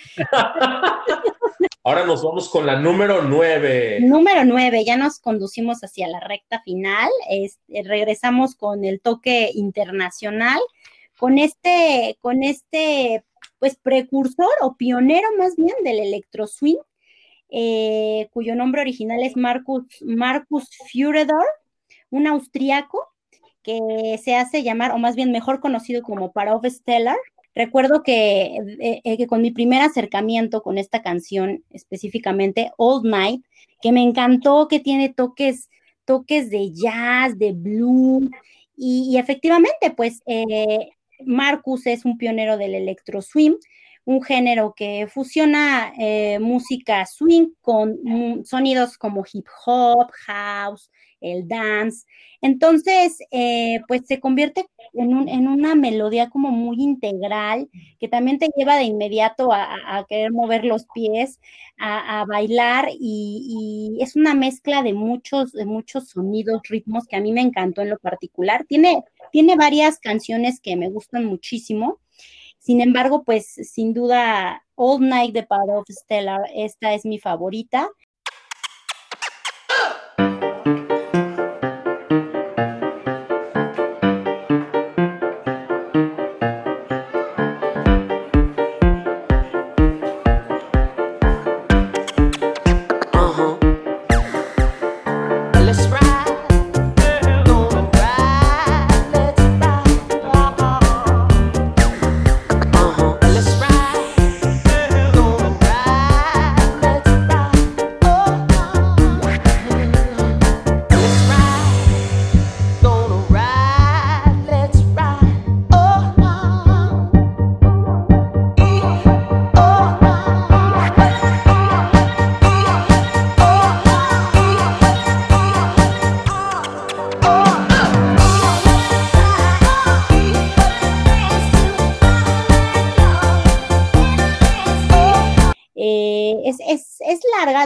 Ahora nos vamos con la número 9. Número nueve, ya nos conducimos hacia la recta final. Este, regresamos con el toque internacional, con este, con este, pues, precursor o pionero más bien del electro swing, eh, cuyo nombre original es Marcus, Marcus un austriaco que se hace llamar, o más bien mejor conocido como Parov Stellar. Recuerdo que, eh, eh, que con mi primer acercamiento con esta canción específicamente, Old Night, que me encantó, que tiene toques, toques de jazz, de blues, y, efectivamente, pues Marcus es un pionero del electro swing, un género que fusiona eh, música swing con sonidos como hip hop, house, el dance. Entonces, eh, pues se convierte en, un- en una melodía como muy integral, que también te lleva de inmediato a, querer mover los pies, a, a bailar, y, y es una mezcla de muchos, de muchos sonidos, ritmos que a mí me encantó en lo particular. Tiene, tiene varias canciones que me gustan muchísimo. Sin embargo, pues sin duda, All Night de Power of Stellar, esta es mi favorita.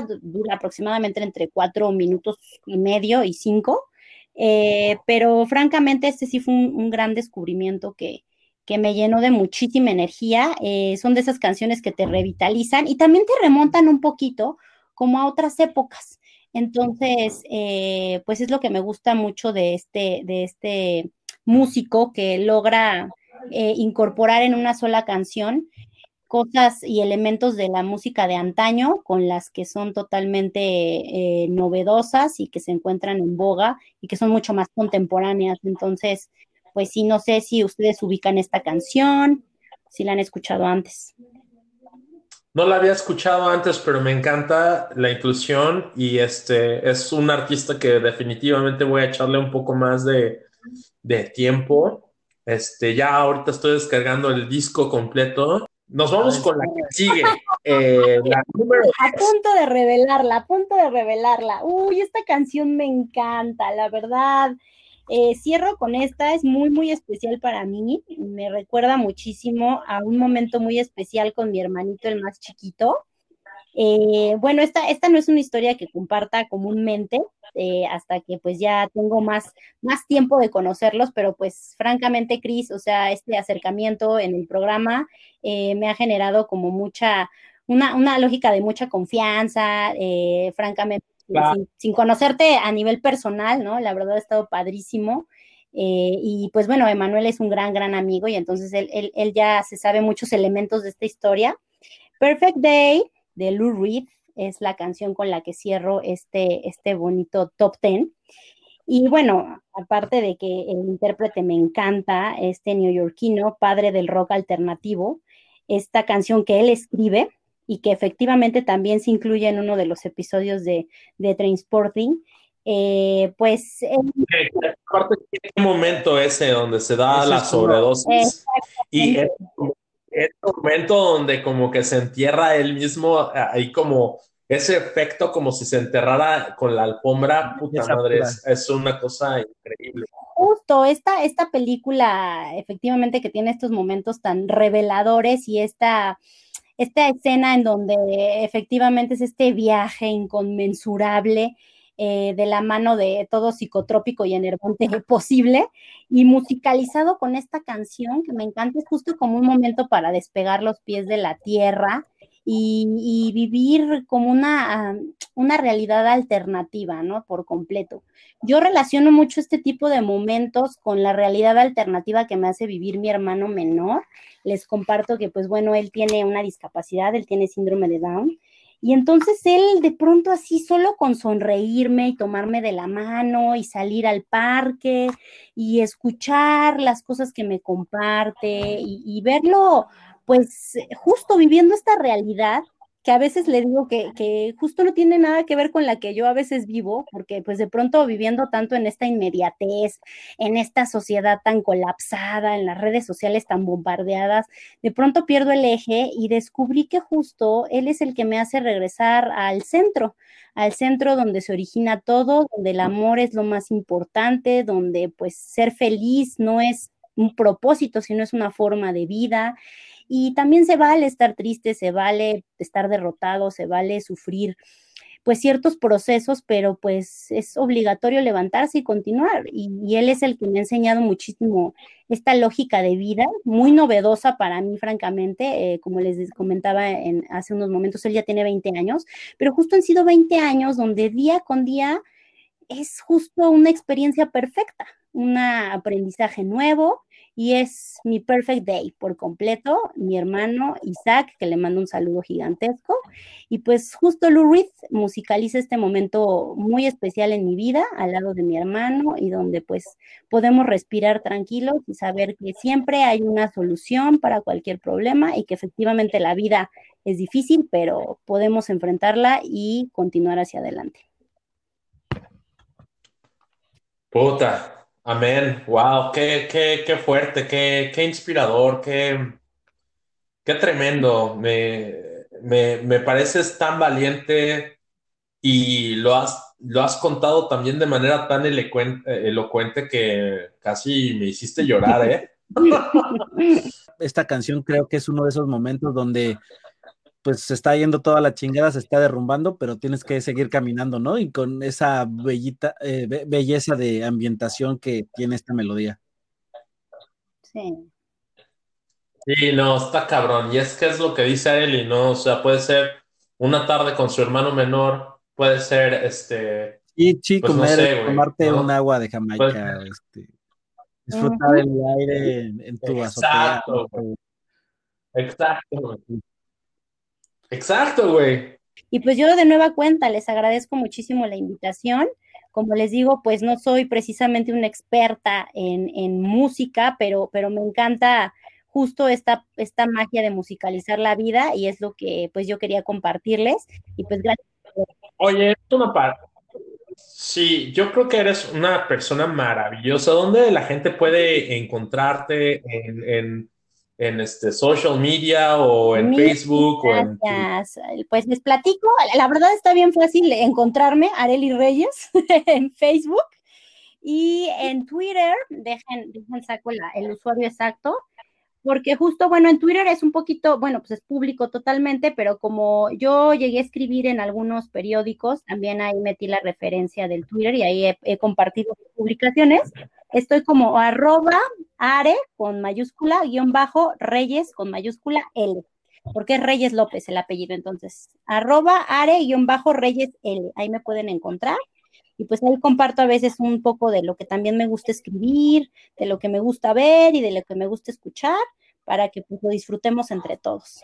Dura aproximadamente entre cuatro minutos y medio y cinco, eh, pero francamente este sí fue un, gran descubrimiento que, que me llenó de muchísima energía. eh, son de esas canciones que te revitalizan y también te remontan un poquito como a otras épocas. Entonces, eh, pues es lo que me gusta mucho de este, de este músico que logra incorporar en una sola canción cosas y elementos de la música de antaño con las que son totalmente eh, novedosas y que se encuentran en boga y que son mucho más contemporáneas. Entonces, pues sí, no sé si ustedes ubican esta canción, si la han escuchado antes. No la había escuchado antes, pero me encanta la inclusión y este es un artista que definitivamente voy a echarle un poco más de, de tiempo. Este, ya ahorita estoy descargando el disco completo. Nos vamos con la que sigue. Eh, la número A punto de revelarla, a punto de revelarla. Uy, esta canción me encanta, la verdad. Eh, cierro con esta, es muy, muy especial para mí. Me recuerda muchísimo a un momento muy especial con mi hermanito, el más chiquito. Eh, bueno, esta, esta no es una historia que comparta comúnmente, eh, hasta que pues ya tengo más, más tiempo de conocerlos, pero pues francamente, Cris, o sea, este acercamiento en el programa eh, me ha generado como mucha, una, una lógica de mucha confianza, eh, francamente, Claro. sin, sin conocerte a nivel personal, ¿no? La verdad ha estado padrísimo. Eh, y pues bueno, Emanuel es un gran, gran amigo y entonces él, él, él ya se sabe muchos elementos de esta historia. Perfect Day de Lou Reed es la canción con la que cierro este, este bonito top 10. Y bueno, aparte de que el intérprete me encanta, este neoyorquino, padre del rock alternativo, esta canción que él escribe y que efectivamente también se incluye en uno de los episodios de, de Trainspotting, eh, pues... eh, Aparte, tiene un momento ese donde se da la sobredosis y es. Es un momento donde como que se entierra él mismo ahí como ese efecto como si se enterrara con la alfombra, puta Esa madre, es una cosa increíble. Justo, esta, esta película, efectivamente, que tiene estos momentos tan reveladores y esta, esta escena en donde efectivamente es este viaje inconmensurable eh, de la mano de todo psicotrópico y enervante posible y musicalizado con esta canción que me encanta, es justo como un momento para despegar los pies de la tierra y, y vivir como una, ah, una realidad alternativa, ¿no? Por completo. Yo relaciono mucho este tipo de momentos con la realidad alternativa que me hace vivir mi hermano menor. Les comparto que, pues bueno, él tiene una discapacidad, él tiene síndrome de Down. Y entonces él de pronto así solo con sonreírme y tomarme de la mano y salir al parque y escuchar las cosas que me comparte y, verlo pues justo viviendo esta realidad que a veces le digo que, que, justo no tiene nada que ver con la que yo a veces vivo, porque pues de pronto viviendo tanto en esta inmediatez, en esta sociedad tan colapsada, en las redes sociales tan bombardeadas, de pronto pierdo el eje y descubrí que justo él es el que me hace regresar al centro, al centro donde se origina todo, donde el amor es lo más importante, donde pues ser feliz no es un propósito, sino es una forma de vida. Y también se vale estar triste, se vale estar derrotado, se vale sufrir pues ciertos procesos, pero pues es obligatorio levantarse y continuar. Y, él es el que me ha enseñado muchísimo esta lógica de vida, muy novedosa para mí, francamente, eh, como les comentaba en, hace unos momentos, él ya tiene 20 años, pero justo han sido 20 años donde día con día es justo una experiencia perfecta, un aprendizaje nuevo, y es mi perfect day por completo, mi hermano Isaac, que le mando un saludo gigantesco, y pues justo Lou Reed musicaliza este momento muy especial en mi vida, al lado de mi hermano, y donde pues podemos respirar tranquilos y saber que siempre hay una solución para cualquier problema y que efectivamente la vida es difícil, pero podemos enfrentarla y continuar hacia adelante. Puta, Amén. Wow, qué, qué, qué fuerte, qué, qué inspirador, qué, qué tremendo. Me, me, me pareces tan valiente y lo has, lo has contado también de manera tan elocuente, que casi me hiciste llorar, ¿eh? Esta canción creo que es uno de esos momentos donde pues se está yendo toda la chingada, se está derrumbando, pero tienes que seguir caminando, ¿no? Y con esa bellita, eh, be belleza de ambientación que tiene esta melodía. Sí. Sí, no, está cabrón. Y es que es lo que dice Arely, ¿no? O sea, puede ser una tarde con su hermano menor, puede ser este. Sí, sí, pues, comer, no sé, güey, tomarte ¿no? un agua de Jamaica, Pues- este, disfrutar el aire en, en tu azotea. Exacto. Exacto, güey. Exacto, güey. Y pues yo de nueva cuenta les agradezco muchísimo la invitación. Como les digo, pues no soy precisamente una experta en, en música, pero, pero me encanta justo esta, esta magia de musicalizar la vida y es lo que pues yo quería compartirles. Y pues gracias. Oye, es una parte. Sí, yo creo que eres una persona maravillosa. ¿Dónde la gente puede encontrarte en, en, en este social media o en Mil Facebook o en. Pues les platico, la verdad está bien fácil encontrarme, Areli Reyes, en Facebook y en Twitter, dejen, dejen saco la- el usuario exacto, porque justo, bueno, en Twitter es un poquito, bueno, pues es público totalmente, pero como yo llegué a escribir en algunos periódicos, también ahí metí la referencia del Twitter y ahí he, he compartido publicaciones. Estoy como arroba are con mayúscula, guion bajo, reyes con mayúscula L. Porque es Reyes López el apellido, entonces. Arroba are guion bajo reyes L. Ahí me pueden encontrar. Y pues ahí comparto a veces un poco de lo que también me gusta escribir, de lo que me gusta ver y de lo que me gusta escuchar, para que pues, lo disfrutemos entre todos.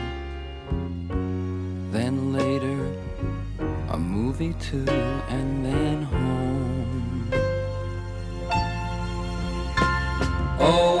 movie too, and then home. Oh.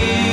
You.